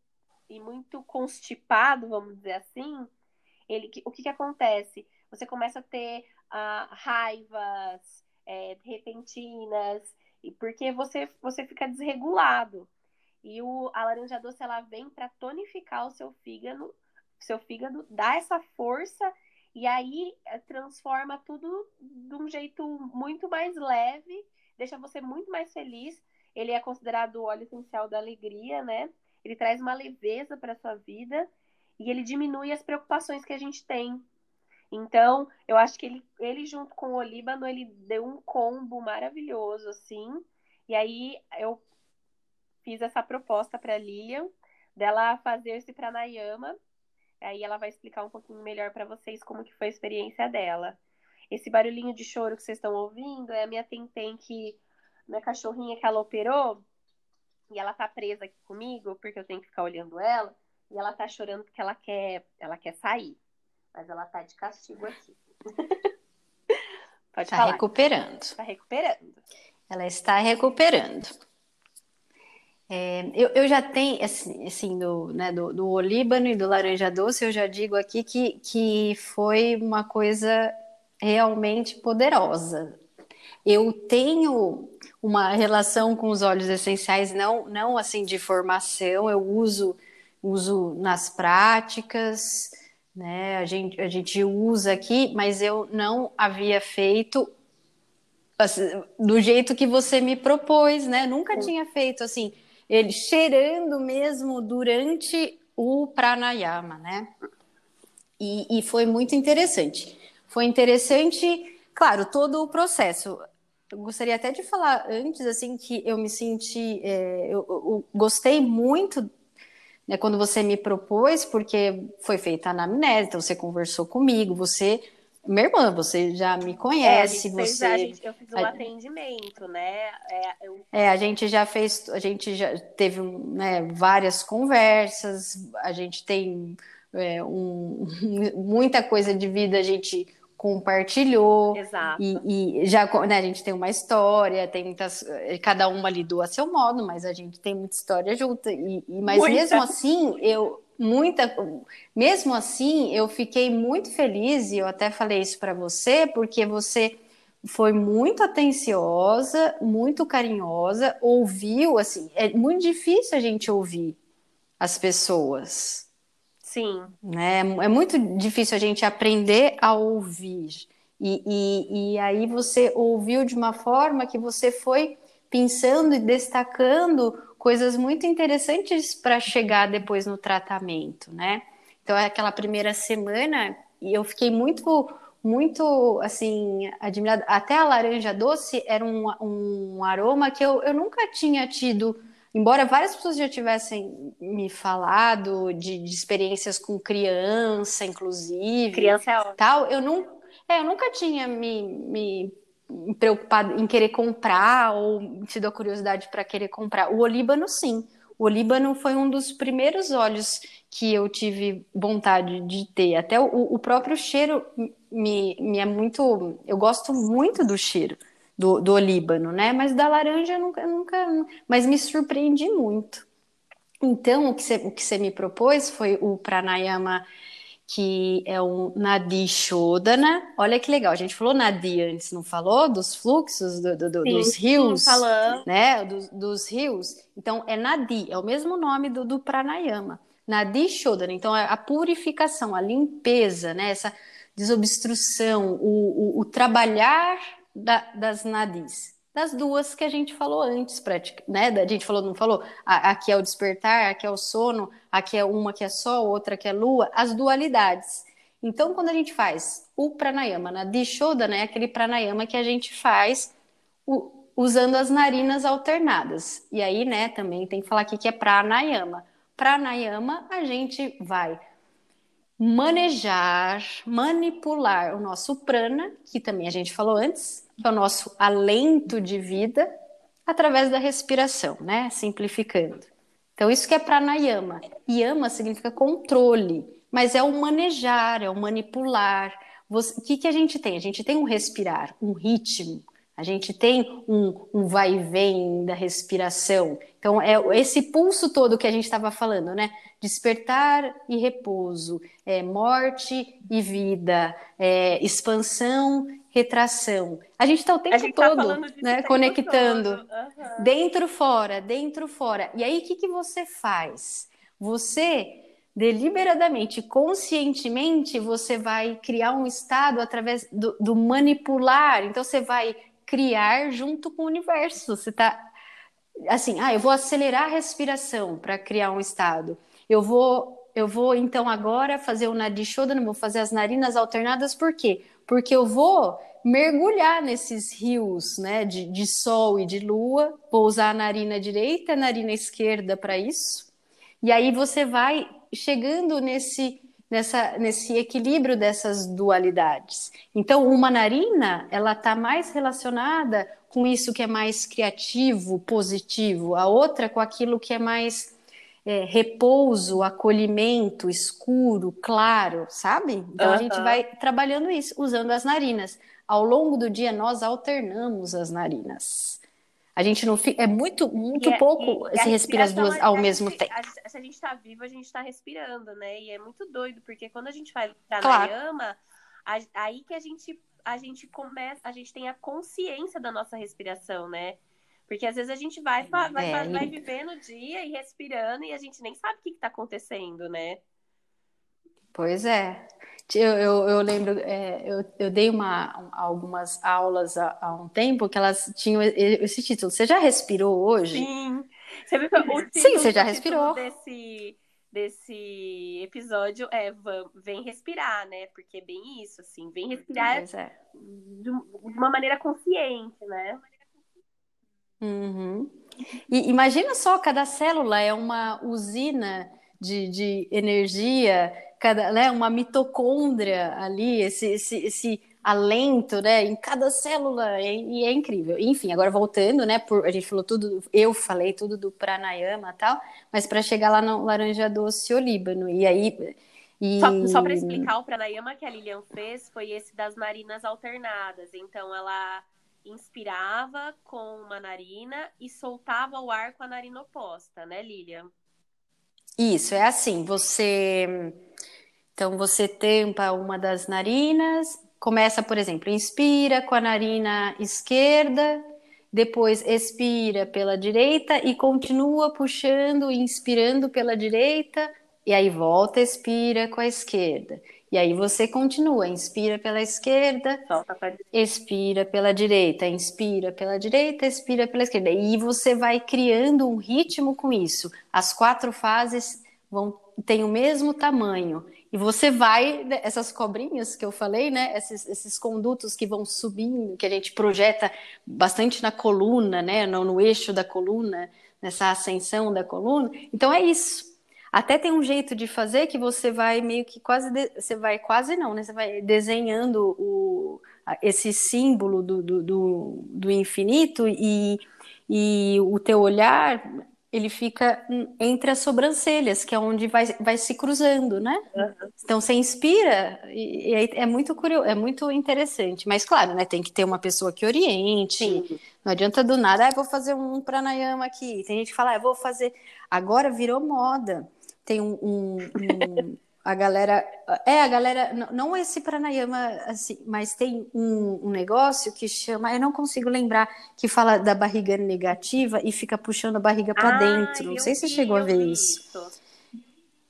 e muito constipado, vamos dizer assim, ele, o que, que acontece? Você começa a ter uh, raivas, é, repentinas, e porque você, você fica desregulado. E o, a laranja doce ela vem para tonificar o seu fígado, seu fígado, dá essa força e aí é, transforma tudo de um jeito muito mais leve, deixa você muito mais feliz. Ele é considerado o óleo essencial da alegria, né? Ele traz uma leveza para sua vida e ele diminui as preocupações que a gente tem. Então, eu acho que ele, ele junto com o Líbano, ele deu um combo maravilhoso, assim. E aí eu fiz essa proposta para Lilian dela fazer esse pranayama. Aí ela vai explicar um pouquinho melhor para vocês como que foi a experiência dela. Esse barulhinho de choro que vocês estão ouvindo é a minha Tentem que minha cachorrinha que ela operou e ela tá presa aqui comigo porque eu tenho que ficar olhando ela e ela tá chorando porque ela quer ela quer sair. Mas ela tá de castigo aqui. <laughs> Pode tá falar. recuperando. Tá recuperando. Ela está recuperando. É, eu, eu, já tenho, assim, assim do, né, do, do olíbano e do laranja doce, eu já digo aqui que, que foi uma coisa realmente poderosa. Eu tenho uma relação com os óleos essenciais, não, não assim de formação, eu uso, uso nas práticas, né? A gente, a gente usa aqui, mas eu não havia feito assim, do jeito que você me propôs, né? Nunca tinha feito assim, ele cheirando mesmo durante o pranayama, né? E, e foi muito interessante. Foi interessante, claro, todo o processo. Eu gostaria até de falar antes, assim, que eu me senti, é, eu, eu gostei muito né, quando você me propôs, porque foi feita a anamnese, então você conversou comigo, você. Minha irmã, você já me conhece, é, você. a gente, eu fiz um a... atendimento, né? É, eu... é, a gente já fez, a gente já teve né, várias conversas, a gente tem é, um, <laughs> muita coisa de vida, a gente compartilhou. Exato. E, e já né, a gente tem uma história, tem muitas. Cada uma lidou a seu modo, mas a gente tem muita história junto. E, e mas muita. mesmo assim, eu. Muita, mesmo assim, eu fiquei muito feliz e eu até falei isso para você, porque você foi muito atenciosa, muito carinhosa, ouviu, assim, é muito difícil a gente ouvir as pessoas. Sim. Né? É muito difícil a gente aprender a ouvir. E, e, e aí você ouviu de uma forma que você foi pensando e destacando coisas muito interessantes para chegar depois no tratamento, né? Então, aquela primeira semana, eu fiquei muito, muito, assim, admirada. Até a laranja doce era um, um aroma que eu, eu nunca tinha tido embora várias pessoas já tivessem me falado de, de experiências com criança, inclusive, criança é tal, eu, não, é, eu nunca tinha me, me preocupado em querer comprar ou tido a curiosidade para querer comprar. O olíbano, sim. O olíbano foi um dos primeiros óleos que eu tive vontade de ter. Até o, o próprio cheiro me, me é muito. Eu gosto muito do cheiro do, do olíbano, né? Mas da laranja nunca, nunca. Mas me surpreendi muito. Então, o que você, o que você me propôs foi o pranayama, que é um Nadi Shodana. Olha que legal, a gente falou Nadi antes, não falou? Dos fluxos do, do, do, sim, dos rios, sim, né? Dos, dos, rios. Então, é Nadi, é o mesmo nome do, do pranayama. Nadi Shodana, então é a purificação, a limpeza, né? Essa desobstrução, o, o, o trabalhar da, das nadis? Das duas que a gente falou antes, né? A gente falou, não falou? Aqui é o despertar, aqui é o sono, aqui é uma que é sol, outra que é lua, as dualidades. Então, quando a gente faz o pranayama na Dishodana, é aquele pranayama que a gente faz o, usando as narinas alternadas. E aí, né, também tem que falar aqui que é pranayama. Pranayama, a gente vai manejar, manipular o nosso prana, que também a gente falou antes, é o nosso alento de vida, através da respiração, né? Simplificando. Então, isso que é pranayama. Yama significa controle, mas é o manejar, é o manipular. O que, que a gente tem? A gente tem um respirar, um ritmo, a gente tem um, um vai e vem da respiração. Então, é esse pulso todo que a gente estava falando, né? Despertar e repouso, é, morte e vida, é, expansão, retração. A gente está o tempo tá todo né, conectando. Uhum. Dentro, fora, dentro, fora. E aí, o que, que você faz? Você deliberadamente, conscientemente, você vai criar um estado através do, do manipular. Então, você vai criar junto com o universo. Você está assim, ah, eu vou acelerar a respiração para criar um estado. Eu vou, eu vou então agora fazer o Nadishodana, vou fazer as narinas alternadas, por quê? Porque eu vou mergulhar nesses rios, né, de, de sol e de lua. Vou usar a narina direita, a narina esquerda para isso. E aí você vai chegando nesse nessa, nesse equilíbrio dessas dualidades. Então, uma narina, ela está mais relacionada com isso que é mais criativo, positivo, a outra com aquilo que é mais é, repouso, acolhimento, escuro, claro, sabe? Então, uhum. a gente vai trabalhando isso, usando as narinas. Ao longo do dia, nós alternamos as narinas. A gente não fica. É muito, muito é, pouco se respira as duas ao mesmo tempo. A, se a gente está vivo, a gente está respirando, né? E é muito doido, porque quando a gente vai pra claro. Aí que a gente, a gente começa, a gente tem a consciência da nossa respiração, né? Porque às vezes a gente vai, vai, vai, é, vai vivendo o dia e respirando e a gente nem sabe o que, está acontecendo, né? Pois é. Eu, eu, eu lembro, é, eu, eu dei uma, algumas aulas há, há, um tempo que elas tinham esse título. Você já respirou hoje? Sim. Você viu o Sim, você já respirou. Desse, desse episódio é Vem Respirar, né? Porque é bem isso, assim. Vem respirar é. de uma maneira consciente, né? Uhum. E imagina só, cada célula é uma usina de, de energia cada, né, uma mitocôndria ali, esse, esse, esse alento, né, em cada célula, e, é incrível. Enfim, agora voltando, né, por, a gente falou tudo, eu falei tudo do pranayama e tal, mas para chegar lá no laranja doce olíbano, e aí... E... Só, só para explicar, o pranayama que a Lilian fez foi esse das narinas alternadas, então ela inspirava com uma narina e soltava o ar com a narina oposta, né, Lilian? Isso, é assim, você então você tampa uma das narinas, começa, por exemplo, inspira com a narina esquerda, depois expira pela direita e continua puxando, inspirando pela direita, e aí volta, expira com a esquerda. E aí você continua, inspira pela esquerda, expira pela direita, inspira pela direita, expira pela esquerda. E você vai criando um ritmo com isso. As quatro fases vão tem o mesmo tamanho. E você vai, né, essas cobrinhas que eu falei, né? Esses, esses condutos que vão subindo, que a gente projeta bastante na coluna, né? No, no eixo da coluna, nessa ascensão da coluna. Então é isso. Até tem um jeito de fazer que você vai meio que quase. De... Você vai quase não, né? Você vai desenhando o, esse símbolo do, do, do, do infinito e, e o teu olhar ele fica entre as sobrancelhas, que é onde vai, vai se cruzando, né? Uhum. Então você inspira e, e, é muito curioso, é muito interessante. Mas claro, né? Tem que ter uma pessoa que oriente. Sim. Não adianta do nada, ah, vou fazer um pranayama aqui. Tem gente que fala, ah, vou fazer. Agora virou moda. Tem um, um, um <laughs> a galera. É, a galera. Não, não esse pranayama, assim, mas tem um, um, negócio que chama. Eu não consigo lembrar, que fala da barriga negativa e fica puxando a barriga para ah, dentro. Não sei vi, se você chegou a ver isso. isso.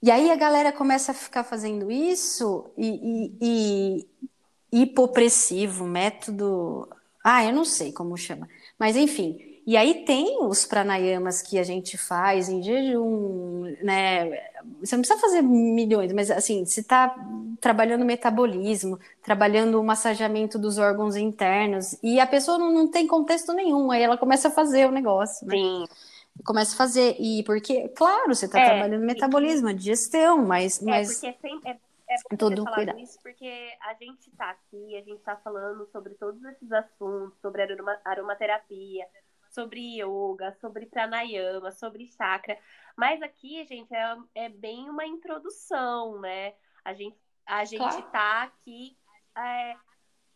E aí a galera começa a ficar fazendo isso e, e, e hipopressivo, método. Ah, eu não sei como chama. Mas enfim. E aí tem os pranayamas que a gente faz em jejum, né? Você não precisa fazer milhões, mas assim, se está trabalhando metabolismo, trabalhando o massageamento dos órgãos internos, e a pessoa não, não tem contexto nenhum, aí ela começa a fazer o negócio, né? Sim. Começa a fazer, e porque, claro, você está é, trabalhando metabolismo, a digestão, mas. É, mas... porque é, sempre, é, é todo cuidado. Isso porque a gente está aqui, a gente está falando sobre todos esses assuntos, sobre aroma, aromaterapia, sobre yoga, sobre pranayama, sobre chakra. Mas aqui, gente, é, é bem uma introdução, né? A gente, a gente claro. tá aqui é,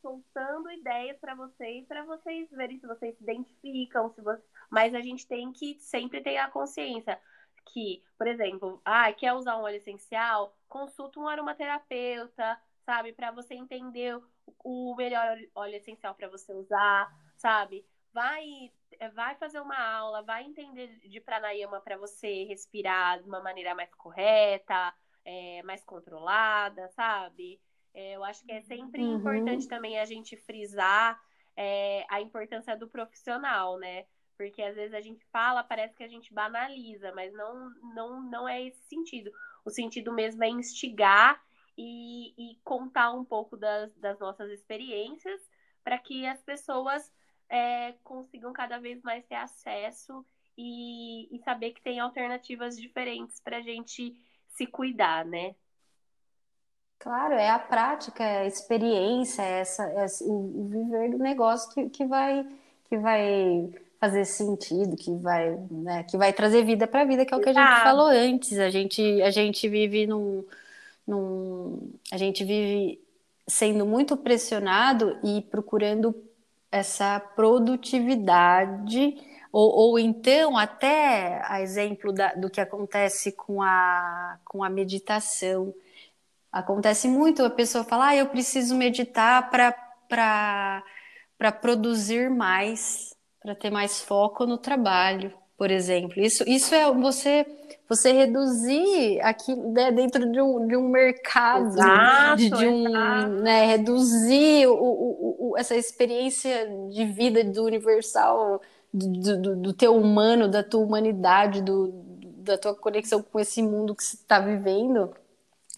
soltando ideias para vocês, para vocês verem se vocês se identificam, se você... mas a gente tem que sempre ter a consciência que, por exemplo, ah, quer usar um óleo essencial, consulta um aromaterapeuta, sabe, para você entender o melhor óleo essencial para você usar, sabe? Vai é, vai fazer uma aula, vai entender de pranayama para você respirar de uma maneira mais correta, é, mais controlada, sabe? É, eu acho que é sempre uhum. importante também a gente frisar é, a importância do profissional, né? Porque às vezes a gente fala, parece que a gente banaliza, mas não, não, não é esse sentido. O sentido mesmo é instigar e, e contar um pouco das, das nossas experiências para que as pessoas é, consigam cada vez mais ter acesso e, e saber que tem alternativas diferentes para a gente se cuidar, né? Claro, é a prática, é a experiência, é essa, é o viver do negócio que, que, vai, que vai fazer sentido, que vai, né, que vai trazer vida para a vida, que é o que a gente falou antes. A gente, a gente vive num, num. A gente vive sendo muito pressionado e procurando essa produtividade, ou, ou então até a exemplo da, do que acontece com a, com a meditação. Acontece muito, a pessoa fala, ah, eu preciso meditar para produzir mais, para ter mais foco no trabalho, por exemplo. Isso, isso é você você reduzir aqui né, dentro de um, de um mercado, exato, de, de um, né, reduzir o, o, o, essa experiência de vida do universal, do, do, do, teu humano, da tua humanidade, do, da tua conexão com esse mundo que você está vivendo,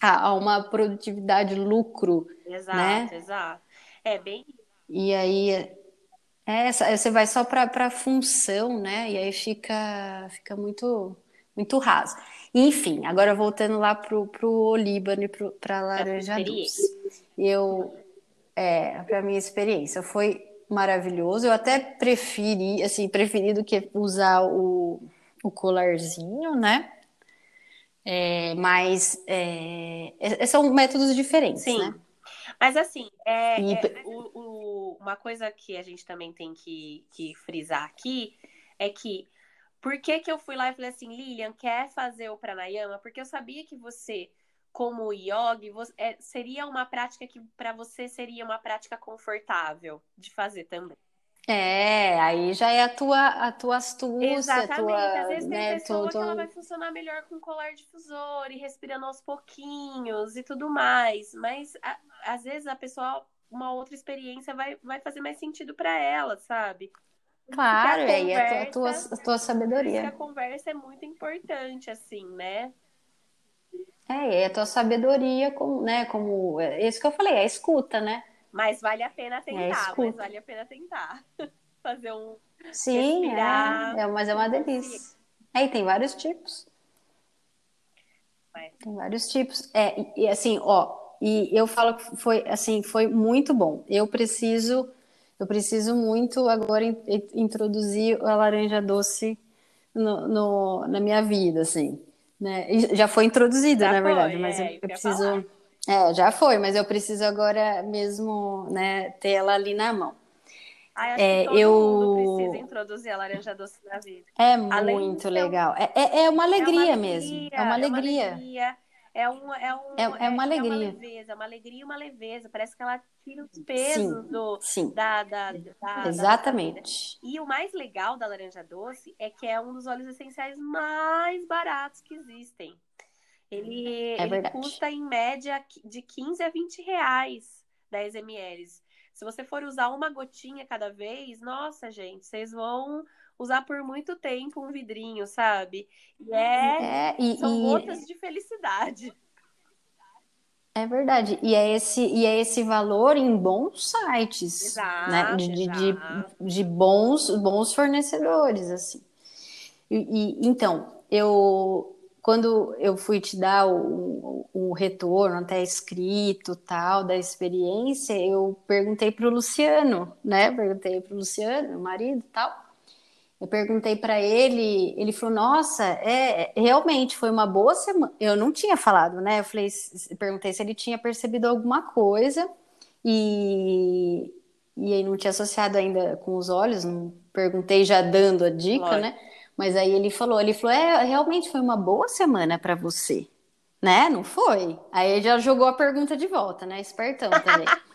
a, a, uma produtividade, lucro. Exato, né? exato. É bem. E aí é, você vai só para a função, né? E aí fica, fica muito muito raso. Enfim, agora voltando lá pro, pro Líbano e para Laranja Doce. Eu, é, para minha experiência, foi maravilhoso. Eu até preferi, assim, preferi do que usar o, o colarzinho, né? É, mas é, é são métodos diferentes, Sim. né? Mas assim, é, e... É, o, o, uma coisa que a gente também tem que, que frisar aqui é que por que, que eu fui lá e falei assim, Lilian, quer fazer o pranayama? Porque eu sabia que você, como yogi, você, é, seria uma prática que para você seria uma prática confortável de fazer também. É, aí já é a tua, a tua astúcia, Exatamente. A tua, Às vezes né, tem pessoa que ela vai funcionar melhor com colar difusor e respirando aos pouquinhos e tudo mais. Mas a, às vezes a pessoa, uma outra experiência vai, vai fazer mais sentido para ela, sabe? Claro, é, e a tua, a tua sabedoria. a conversa é muito importante, assim, né? É, é a tua sabedoria, como, né? Como é isso que eu falei, é a escuta, né? Mas vale a pena É a tentar, mas vale a pena tentar. <laughs> Fazer um Sim, respirar. é, é, mas é uma delícia. É, e tem vários tipos. Vai. Tem vários tipos. É, e, e assim, ó, e eu falo que foi assim, foi muito bom. Eu preciso, eu preciso muito agora in- in- introduzir a laranja doce no, no- na minha vida, assim, né? E já foi introduzida, Já na verdade, foi, mas é, eu, eu preciso. É, já foi, mas eu preciso agora mesmo, né, ter ela ali na mão. Ai, acho É, que todo eu- mundo precisa introduzir a laranja doce na vida. É Além muito legal. É, é, é uma alegria é uma mesmo. É uma alegria. alegria, É, um, é, um, É- é uma É uma alegria. leveza, é uma alegria e uma leveza. Parece que ela tira os pesos Sim, do, sim. da, da, da, da. Exatamente. E o mais legal da laranja doce é que é um dos óleos essenciais mais baratos que existem. Ele, É ele custa em média de 15 a 20 reais 10 ml. Se você for usar uma gotinha cada vez, nossa, gente, vocês vão usar por muito tempo um vidrinho, sabe? E é, É, e, são e- gotas de felicidade. é verdade. E é esse, e é esse valor em bons sites, Exato, né? De, de, de bons, bons fornecedores, assim. E, e, então, eu quando eu fui te dar o, o, o retorno até escrito tal da experiência, eu perguntei para o Luciano, né? Perguntei para o Luciano, meu marido, tal. Eu perguntei para ele, ele falou: Nossa, é realmente foi uma boa semana. Eu não tinha falado, né? Eu falei, perguntei se ele tinha percebido alguma coisa e e aí não tinha associado ainda com os olhos, não perguntei já dando a dica, Lógico. né? Mas aí ele falou, ele falou, é, realmente foi uma boa semana para você, né? Não foi? Aí ele já jogou a pergunta de volta, né? Espertão também. <laughs>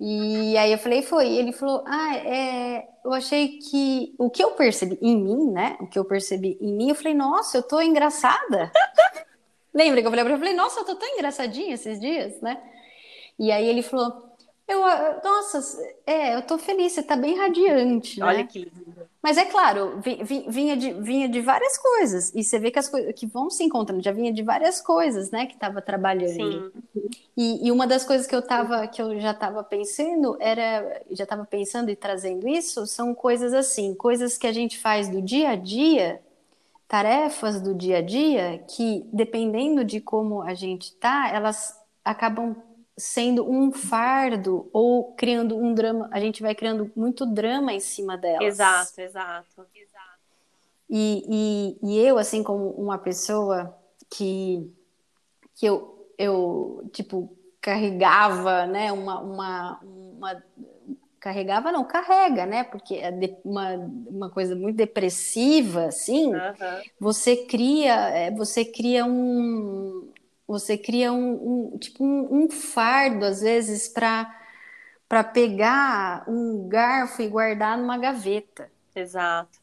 E aí eu falei, foi. E ele falou, ah, é, eu achei que o que eu percebi em mim, né? O que eu percebi em mim, eu falei, nossa, eu tô engraçada. <laughs> Lembra que eu falei eu falei, nossa, eu tô tão engraçadinha esses dias, né? E aí ele falou, eu, ah, nossa, é, eu tô feliz, você tá bem radiante, né? Olha que lindo. Mas é claro, vi- vi- vinha de, vinha de várias coisas. E você vê que as coisas que vão se encontrando, já vinha de várias coisas, né? Que estava trabalhando. Sim. E, e uma das coisas que eu tava, que eu já estava pensando, era, já estava pensando e trazendo isso, são coisas assim, coisas que a gente faz do dia a dia, tarefas do dia a dia, que dependendo de como a gente tá, elas acabam sendo um fardo ou criando um drama, a gente vai criando muito drama em cima delas. Exato, exato. E, e, e eu, assim, como uma pessoa que, que eu, eu, tipo, carregava, né, uma, uma, uma... Carregava, não, carrega, né, porque é uma, uma coisa muito depressiva, assim, Aham. você cria, é, você cria um... Você cria um, um- tipo, um, um fardo, às vezes, para para pegar um garfo e guardar numa gaveta. Exato.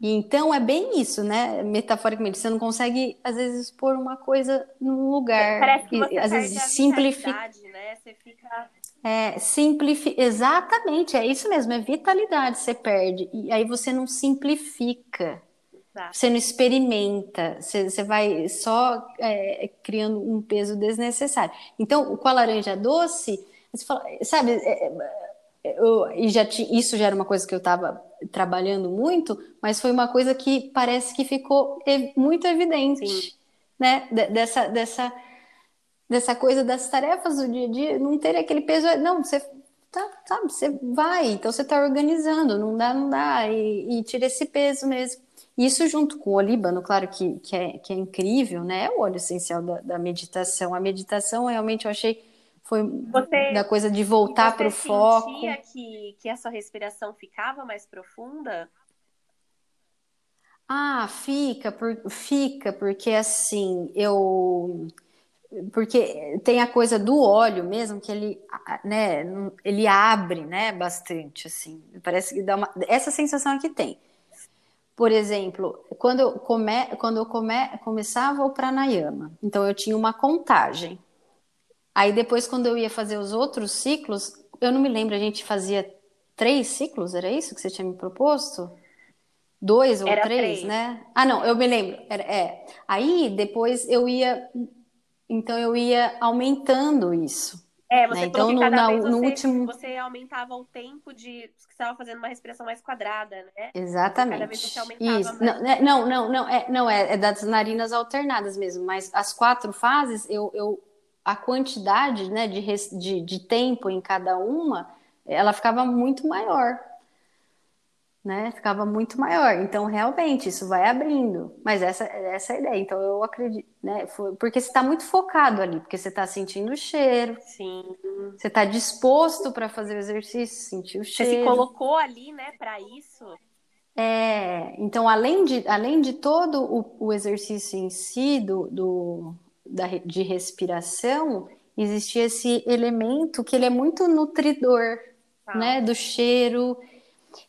E então é bem isso, né? Metaforicamente, você não consegue, às vezes, pôr uma coisa num lugar. Parece que E, você às perde vezes simplifica. vitalidade, né? Você fica... É, simplifi... Exatamente, é isso mesmo, é vitalidade você perde. E aí você não simplifica, Você não experimenta, você, você vai só é, criando um peso desnecessário. Então, com a laranja doce, você fala, sabe, é, é, eu, e já ti- isso já era uma coisa que eu estava trabalhando muito, mas foi uma coisa que parece que ficou ev- muito evidente, Sim. né? De- dessa, dessa, dessa coisa das tarefas do dia a dia, não ter aquele peso, não, você tá, sabe, você vai, então você está organizando, não dá, não dá, e, e tira esse peso mesmo. Isso junto com o olíbano, claro que, que, é, que é incrível, né? É o óleo essencial da, da meditação. A meditação realmente eu achei foi Você- da coisa de voltar Você para o foco. sentia que, que a sua respiração ficava mais profunda? Ah, fica, por- fica, porque assim, eu. Porque tem a coisa do óleo mesmo, que ele, né, ele abre, né, bastante, assim. Parece que dá uma. Essa sensação que tem. Por exemplo, quando eu, come, quando eu come, começava o pranayama, então eu tinha uma contagem. Aí depois, quando eu ia fazer os outros ciclos, eu não me lembro, a gente fazia três ciclos, era isso que você tinha me proposto? dois ou três, três. né? Ah, não, eu me lembro. Era, é. Aí depois eu ia, então eu ia aumentando isso. É, você Né? Então, no- na- você, último- você aumentava o tempo de você estava fazendo uma respiração mais quadrada, né? Exatamente. Cada vez você aumentava Isso. mais. Não, né, não, não, não, é, não é, é das narinas alternadas mesmo, mas as quatro fases, eu, eu a quantidade, né, de, de, de tempo em cada uma, ela ficava muito maior. Né? Ficava muito maior. Então, realmente, isso vai abrindo. Mas essa, essa é a ideia. Então, eu acredito, né? Porque você está muito focado ali, porque você está sentindo o cheiro, Sim. você está disposto para fazer o exercício, sentir o Você cheiro. se colocou ali, né, para isso. É, então, além de, além de todo o, o exercício em si do, do- da de respiração, existia esse elemento que ele é muito nutridor, Tá. né? Do cheiro.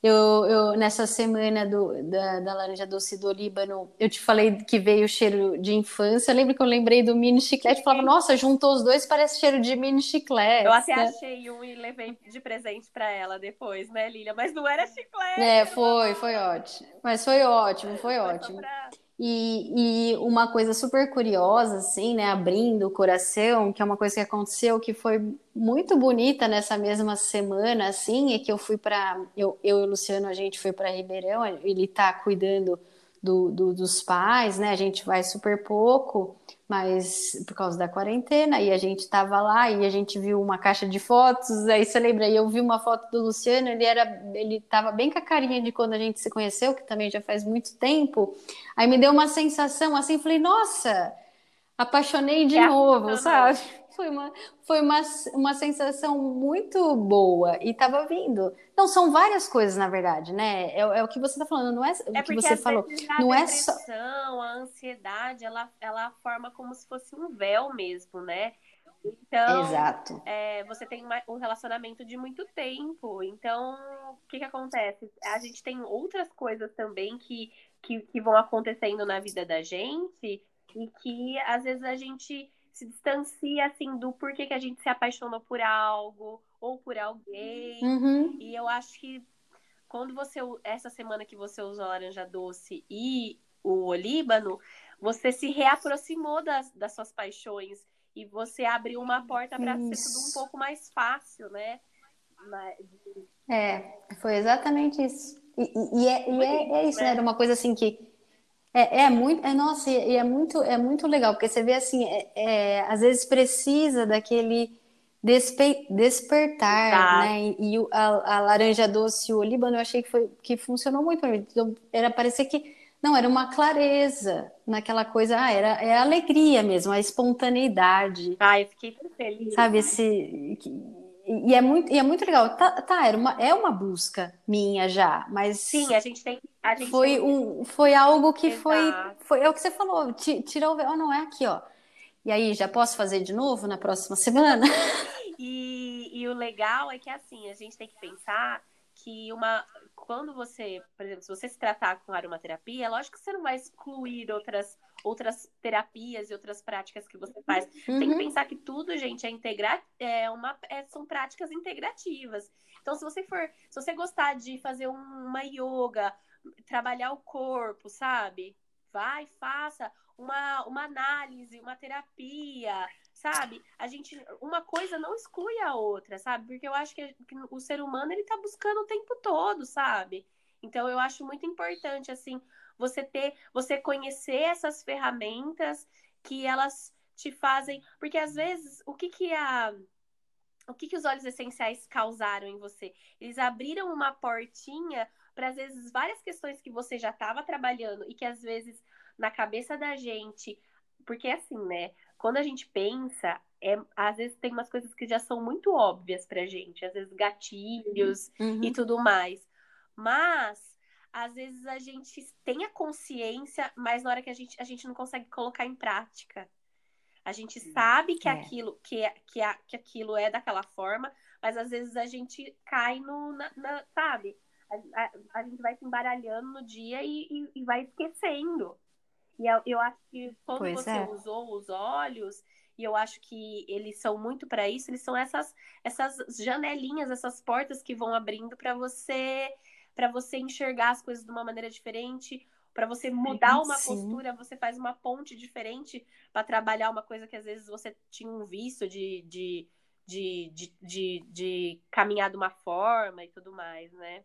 Eu, eu, nessa semana do, da, da laranja doce do Líbano, eu te falei que veio o cheiro de infância. Lembra que eu lembrei do mini chiclete? Eu falava, nossa, juntou os dois, parece cheiro de mini chiclete. Eu até né? achei um e levei de presente para ela depois, né, Lilia? Mas não era chiclete. É, foi, foi ótimo. Mas foi ótimo, foi foi ótimo. pra- E, e uma coisa super curiosa, assim, né? Abrindo o coração, que é uma coisa que aconteceu que foi muito bonita nessa mesma semana, assim, é que eu fui para eu, eu e o Luciano, a gente foi para Ribeirão, ele tá cuidando do, do- dos pais, né? A gente vai super pouco, mas por causa da quarentena, e a gente tava lá e a gente viu uma caixa de fotos, aí você lembra, eu vi uma foto do Luciano, ele era, ele tava bem com a carinha de quando a gente se conheceu, que também já faz muito tempo, aí me deu uma sensação assim, falei, nossa, apaixonei de É, novo, sabe? Foi uma, foi uma, uma sensação muito boa e tava vindo. Não, são várias coisas, na verdade, né? É, é o que você tá falando, não é o É que porque você falou. Não é só. a ansiedade, ela, ela forma como se fosse um véu mesmo, né? Então, Exato. é, você tem uma- um relacionamento de muito tempo. Então, o que que acontece? A gente tem outras coisas também que, que, que vão acontecendo na vida da gente e que às vezes a gente se distancia assim do porquê que a gente se apaixonou por algo ou por alguém. Uhum. E eu acho que quando você, essa semana que você usou a laranja doce e o olíbano, você se reaproximou das, das suas paixões e você abriu uma porta para ser tudo um pouco mais fácil, né? Mas- É, foi exatamente isso. E, e- e é, e é, é isso, né? né? Era uma coisa assim que é, é muito, é, nossa, e é muito, é muito legal, porque você vê assim, é, é, às vezes precisa daquele despe- despertar, Tá. né? E, e o- a, a laranja doce e o olíbano, eu achei que foi que funcionou muito para mim. Então, era parecer que não era uma clareza naquela coisa, ah, era é a alegria mesmo, a espontaneidade. Ai, eu fiquei tão feliz. Sabe, esse. que- E é muito, e é muito legal. Tá, tá, era uma, é uma busca minha já, mas Sim, a gente tem. A gente foi tem- um, foi algo que foi, Exato. foi. É o que você falou, ti- tirou o véu, oh, não é aqui, ó. E aí, já posso fazer de novo na próxima semana? <laughs> E, e o legal é que assim, a gente tem que pensar que uma. Quando você, por exemplo, se você se tratar com aromaterapia, é lógico que você não vai excluir outras, outras terapias e outras práticas que você faz. Tem que Uhum. pensar que tudo, gente, é integrar, é uma, é- são práticas integrativas. Então, se você for, se você gostar de fazer um- uma yoga, trabalhar o corpo, sabe? Vai, faça uma, uma análise, uma terapia, sabe? A gente, uma coisa não exclui a outra, sabe? Porque eu acho que, que o ser humano ele tá buscando o tempo todo, sabe? Então, eu acho muito importante assim você ter, você conhecer essas ferramentas que elas te fazem, porque às vezes o que que a o que que os óleos essenciais causaram em você? Eles abriram uma portinha para às vezes várias questões que você já estava trabalhando e que às vezes na cabeça da gente, porque assim, né? Quando a gente pensa, é, às vezes tem umas coisas que já são muito óbvias pra gente, às vezes gatilhos Uhum. e tudo mais. Mas às vezes a gente tem a consciência, mas na hora que a gente, a gente não consegue colocar em prática. A gente sabe que É. aquilo que, é- que, que aquilo é daquela forma, mas às vezes a gente cai no, na, na- sabe? A, a- a gente vai se embaralhando no dia e, e- e vai esquecendo. E eu, eu acho que quando Pois você é. usou os olhos, e eu acho que eles são muito para isso, eles são essas, essas janelinhas, essas portas que vão abrindo para você para você enxergar as coisas de uma maneira diferente, para você mudar uma Sim. postura, você faz uma ponte diferente para trabalhar uma coisa que às vezes você tinha um vício de, de, de, de, de, de caminhar de uma forma e tudo mais, né?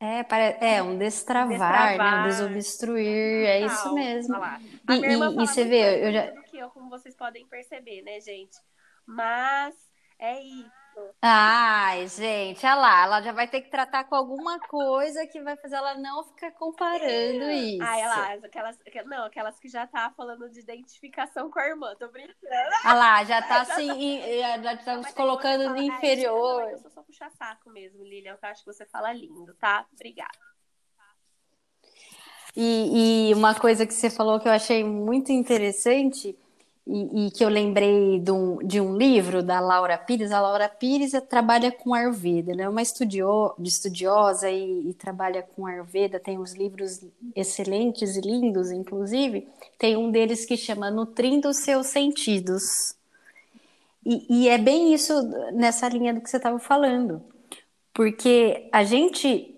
É, pare- é um destravar, né? Um Destravar. desobstruir, é isso mesmo. E, e- e você vê, eu já. do que eu, como vocês podem perceber, né, gente? Mas é isso. Ai, gente, olha lá, ela já vai ter que tratar com alguma coisa que vai fazer ela não ficar comparando isso. Ah, ela, aquelas, não, aquelas que já tá falando de identificação com a irmã, tô brincando. Olha lá, já tá assim, em- já tá Mas se aí colocando no fala, "Ah, isso inferior. não, Eu sou só puxar saco mesmo, Lilian. Eu acho que você fala lindo, tá? Obrigada. E, e uma coisa que você falou que eu achei muito interessante e, e que eu lembrei de um, de um livro da Laura Pires. A Laura Pires eh, trabalha com Ayurveda, ela é uma estudio, estudiosa e, e trabalha com Ayurveda, tem uns livros excelentes e lindos, inclusive. Tem um deles que chama Nutrindo os Seus Sentidos. E, e é bem isso nessa linha do que você estava falando. Porque a gente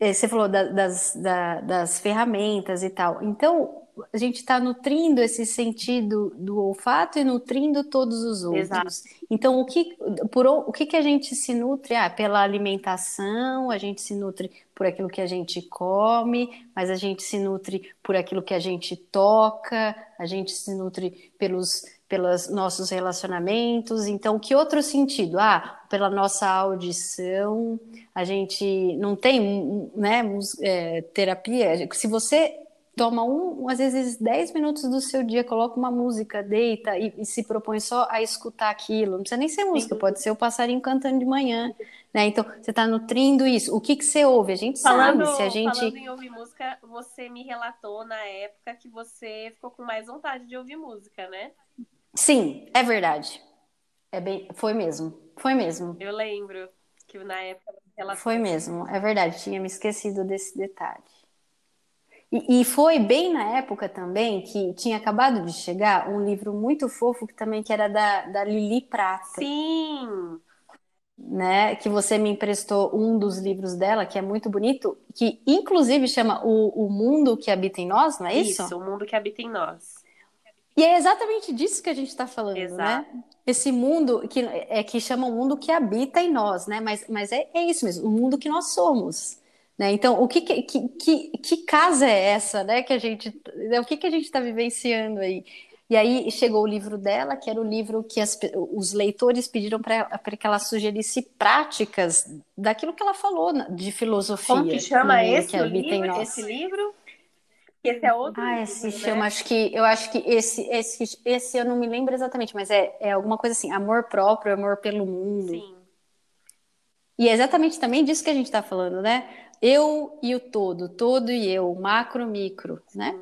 é, Você falou da- das, da- das ferramentas e tal. Então, a gente está nutrindo esse sentido do olfato e nutrindo todos os outros. Exato. Então, o que, por, o que, que a gente se nutre? Ah, pela alimentação, a gente se nutre por aquilo que a gente come, mas a gente se nutre por aquilo que a gente toca, a gente se nutre pelos, pelos nossos relacionamentos. Então, que outro sentido? Ah, pela nossa audição, a gente não tem né, é, terapia. Se você toma um, às vezes 10 minutos do seu dia, coloca uma música, deita e, e se propõe só a escutar aquilo. Não precisa nem ser música, pode ser o passarinho cantando de manhã. Né? Então, você está nutrindo isso. O que, que você ouve? A gente Falando, sabe se a gente. falando em ouvir música, você me relatou na época que você ficou com mais vontade de ouvir música, né? Sim, é verdade. É bem... Foi mesmo. Foi mesmo. Eu lembro que na época relatou. Foi mesmo, é verdade, tinha me esquecido desse detalhe. E, e foi bem na época também que tinha acabado de chegar um livro muito fofo que também que era da, da Lili Prata, Sim! né? Que você me emprestou um dos livros dela, que é muito bonito, que inclusive chama O, o Mundo que Habita em Nós, não é isso? Isso, o mundo que habita em nós. E é exatamente disso que a gente está falando, Exato. né? Esse mundo que é que chama o mundo que habita em nós, né? Mas, mas é, é isso mesmo, o mundo que nós somos. Né? Então, o que, que, que, que casa é essa, né? Que a gente, o que, que a gente está vivenciando aí? E aí chegou o livro dela, que era o livro que as, os leitores pediram para que ela sugerisse práticas daquilo que ela falou de filosofia. Como que chama mundo esse, que livro? esse livro? Esse é outro Ah, livro, esse né? chama, acho que, eu acho que esse, esse, esse eu não me lembro exatamente, mas é, é alguma coisa assim, amor próprio, amor pelo mundo. Sim, E é exatamente também disso que a gente está falando, né? Eu e o todo, todo e eu, macro, micro, né?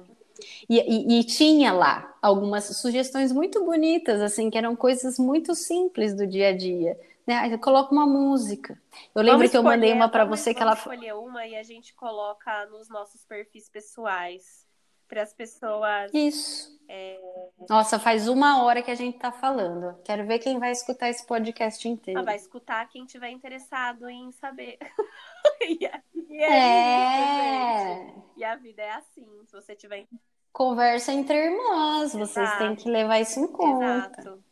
E, e- e tinha lá algumas sugestões muito bonitas, assim, que eram coisas muito simples do dia a dia. Né? Coloca uma música. Eu lembro Vamos que eu mandei escolher- uma para você que ela escolher uma e a gente coloca nos nossos perfis pessoais para as pessoas. Isso. É. Nossa, faz uma hora que a gente tá falando. Quero ver quem vai escutar esse podcast inteiro. Ah, vai escutar quem tiver interessado em saber. <laughs> e é, e é É. isso, gente. E a vida é assim. Se você tiver Conversa entre irmãs, vocês Exato. têm que levar isso em conta. Exato.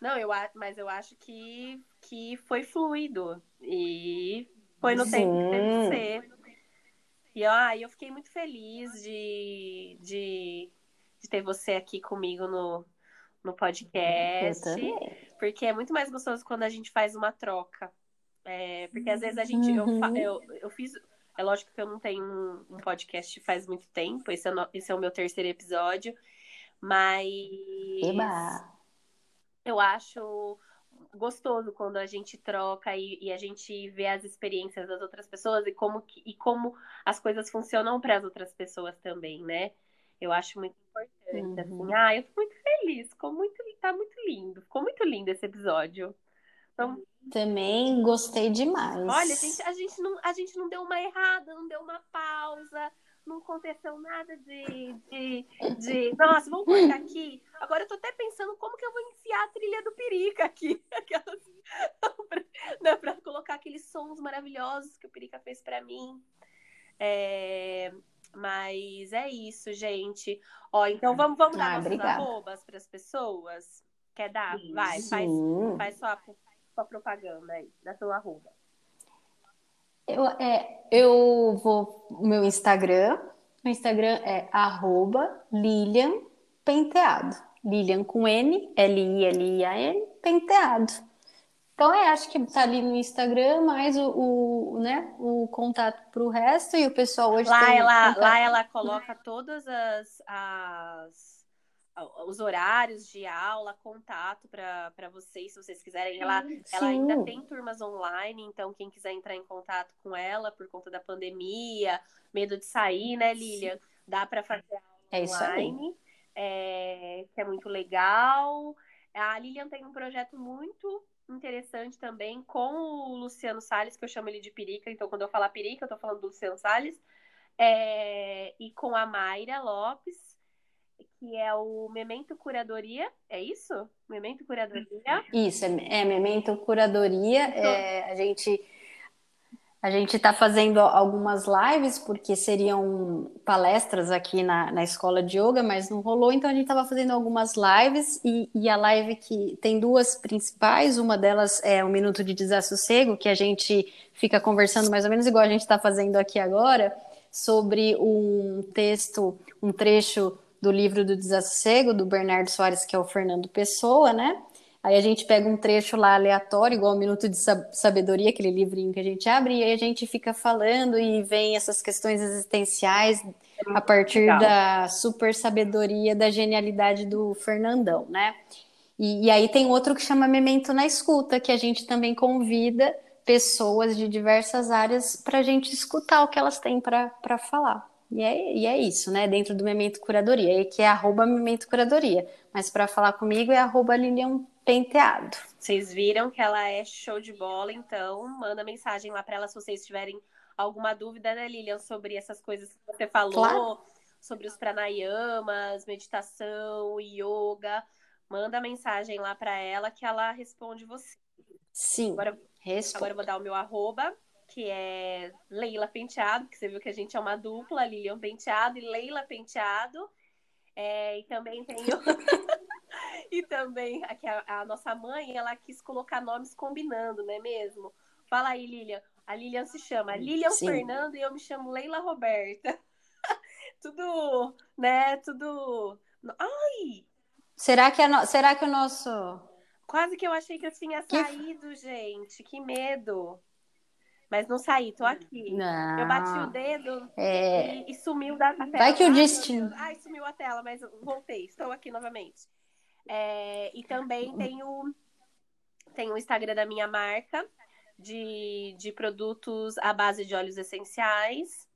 Não, eu mas eu acho que, que foi fluido e foi no tempo que teve que Sim. ser. E ah, eu fiquei muito feliz de, de, de ter você aqui comigo no, no Eu podcast. Porque é muito mais gostoso quando a gente faz uma troca. É, porque às vezes a gente. Eu, Uhum. eu, eu fiz. É lógico que eu não tenho um, um podcast faz muito tempo. Esse é, o no- esse é o meu terceiro episódio. Mas Eba. eu acho gostoso quando a gente troca e, e a gente vê as experiências das outras pessoas e como, e como as coisas funcionam para as outras pessoas também, né? Eu acho muito Uhum. assim. Ah, eu tô muito feliz, ficou muito, tá muito lindo, ficou muito lindo esse episódio. Então, Também gostei demais. olha, a gente, a gente, não, a gente não deu uma errada, não deu uma pausa, não aconteceu nada de, de, de. Nossa, vamos cortar aqui. Agora eu tô até pensando como que eu vou enfiar a trilha do Perica aqui. <laughs> Aquelas... <laughs> pra, pra colocar aqueles sons maravilhosos que o Perica fez para mim. É... Mas é isso, gente. Ó, então vamos, vamos dar ah, nossos obrigada. arrobas para as pessoas? Quer dar? Vai, faz, faz sua, sua propaganda aí, da sua arroba. Eu, é, eu vou. O meu Instagram. O Instagram é arroba Lilian Penteado. Lilian com N, L-I-L-I-A-N, Penteado. Então, é, acho que tá ali no Instagram, mais o, o, né, o contato para o resto e o pessoal hoje lá ela, Lá ela coloca todas as, as os horários de aula, contato para vocês, se vocês quiserem. Ela, ela ainda tem turmas online, então quem quiser entrar em contato com ela por conta da pandemia, medo de sair, né, Lilian? Dá para fazer aula é online, é, que é muito legal. A Lilian tem um projeto muito interessante também com o Luciano Salles, que eu chamo ele de Perica, então quando eu falar Perica, eu tô falando do Luciano Salles, é, e com a Mayra Lopes, que é o Memento Curadoria, é isso? Memento Curadoria? Isso, é, é Memento Curadoria. É, a gente a gente está fazendo algumas lives, porque seriam palestras aqui na, na escola de yoga, mas não rolou, então a gente estava fazendo algumas lives, e, e, a live que tem duas principais, uma delas é o Minuto de Desassossego, que a gente fica conversando mais ou menos igual a gente está fazendo aqui agora, sobre um texto, um trecho do livro do Desassossego, do Bernardo Soares, que é o Fernando Pessoa, né? Aí a gente pega um trecho lá aleatório, igual o Minuto de Sabedoria, aquele livrinho que a gente abre, e aí a gente fica falando e vem essas questões existenciais a partir legal. da super sabedoria, da genialidade do Fernandão, né? E, e aí tem outro que chama Memento na Escuta, que a gente também convida pessoas de diversas áreas para a gente escutar o que elas têm para falar. E é, e é isso, né? Dentro do Memento Curadoria, que é arroba Memento Curadoria. Mas para falar comigo é arroba Lilian Penteado. Vocês viram que ela é show de bola, então manda mensagem lá para ela se vocês tiverem alguma dúvida, né, Lilian, sobre essas coisas que você falou, claro. sobre os pranayamas, meditação, yoga. Manda mensagem lá para ela que ela responde você. Sim. Agora, agora eu vou dar o meu arroba, que é Leila Penteado, que você viu que a gente é uma dupla, Lilian Penteado e Leila Penteado. É, e também tenho. <laughs> <laughs> <laughs> e também aqui a, a, nossa mãe, ela quis colocar nomes combinando, não é mesmo? Fala aí, Lilian. A Lilian se chama Lilian Sim. Fernando e eu me chamo Leila Roberta. <laughs> tudo, né? Tudo. Ai! Será que, no... Será que o nosso. Quase que eu achei que eu tinha saído, que... gente. Que medo. Mas não saí, tô aqui. Não. Eu bati o dedo é... e, e, sumiu da tela. Vai que o destino. Ai, sumiu a tela, mas voltei, estou aqui novamente. É, e também tenho, tenho o Instagram da minha marca de, de produtos à base de óleos essenciais,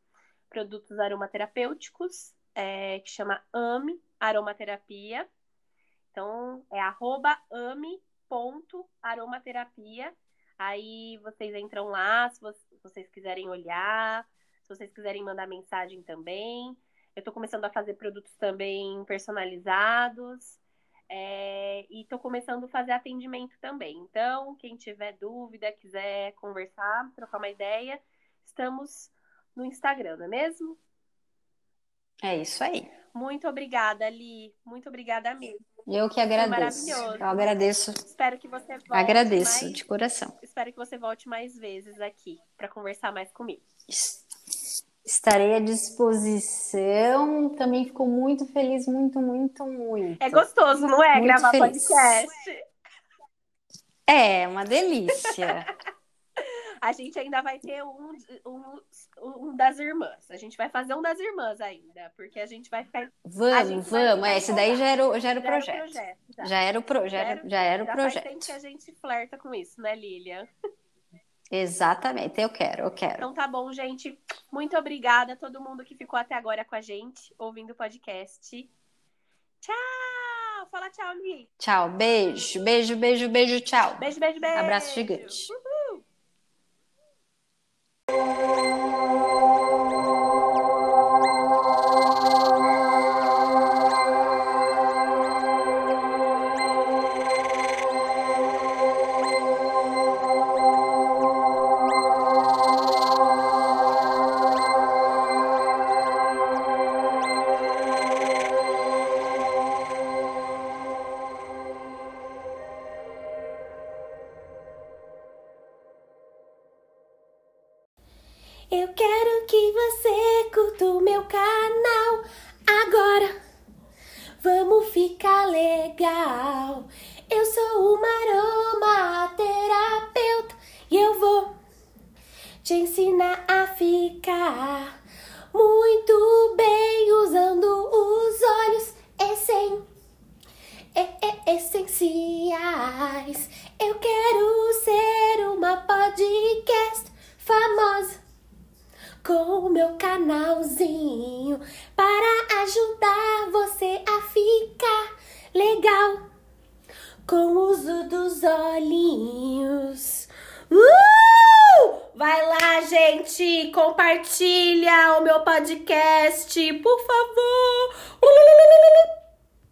produtos aromaterapêuticos, é, que chama AME Aromaterapia. Então, é arroba ame.aromaterapia. Aí vocês entram lá, se vocês quiserem olhar, se vocês quiserem mandar mensagem também. Eu estou começando a fazer produtos também personalizados. É, e estou começando a fazer atendimento também. Então, quem tiver dúvida, quiser conversar, trocar uma ideia, estamos no Instagram, não é mesmo? É isso aí. Muito obrigada, Ali. Muito obrigada mesmo. Eu que agradeço. Eu agradeço. Espero que você volte. Agradeço mais... de coração. Espero que você volte mais vezes aqui para conversar mais comigo. Estarei à disposição. Também fico muito feliz, muito, muito, muito. É gostoso, não é? Muito gravar feliz. podcast. É, uma delícia. <laughs> A gente ainda vai ter um, um, um, das irmãs. A gente vai fazer um das irmãs ainda, porque a gente vai ficar. Vamos, vamos. É, esse daí já era, já era o projeto. Era o projeto já. já. era o, pro, já era, já era o já projeto. Faz tempo que a gente flerta com isso, né, Lilian? Exatamente, eu quero, eu quero. Então tá bom, gente. Muito obrigada a todo mundo que ficou até agora com a gente, ouvindo o podcast. Tchau! Fala tchau, Mi. Tchau, beijo, beijo, beijo, beijo, tchau. Beijo, beijo, beijo. Abraço gigante. Uhul.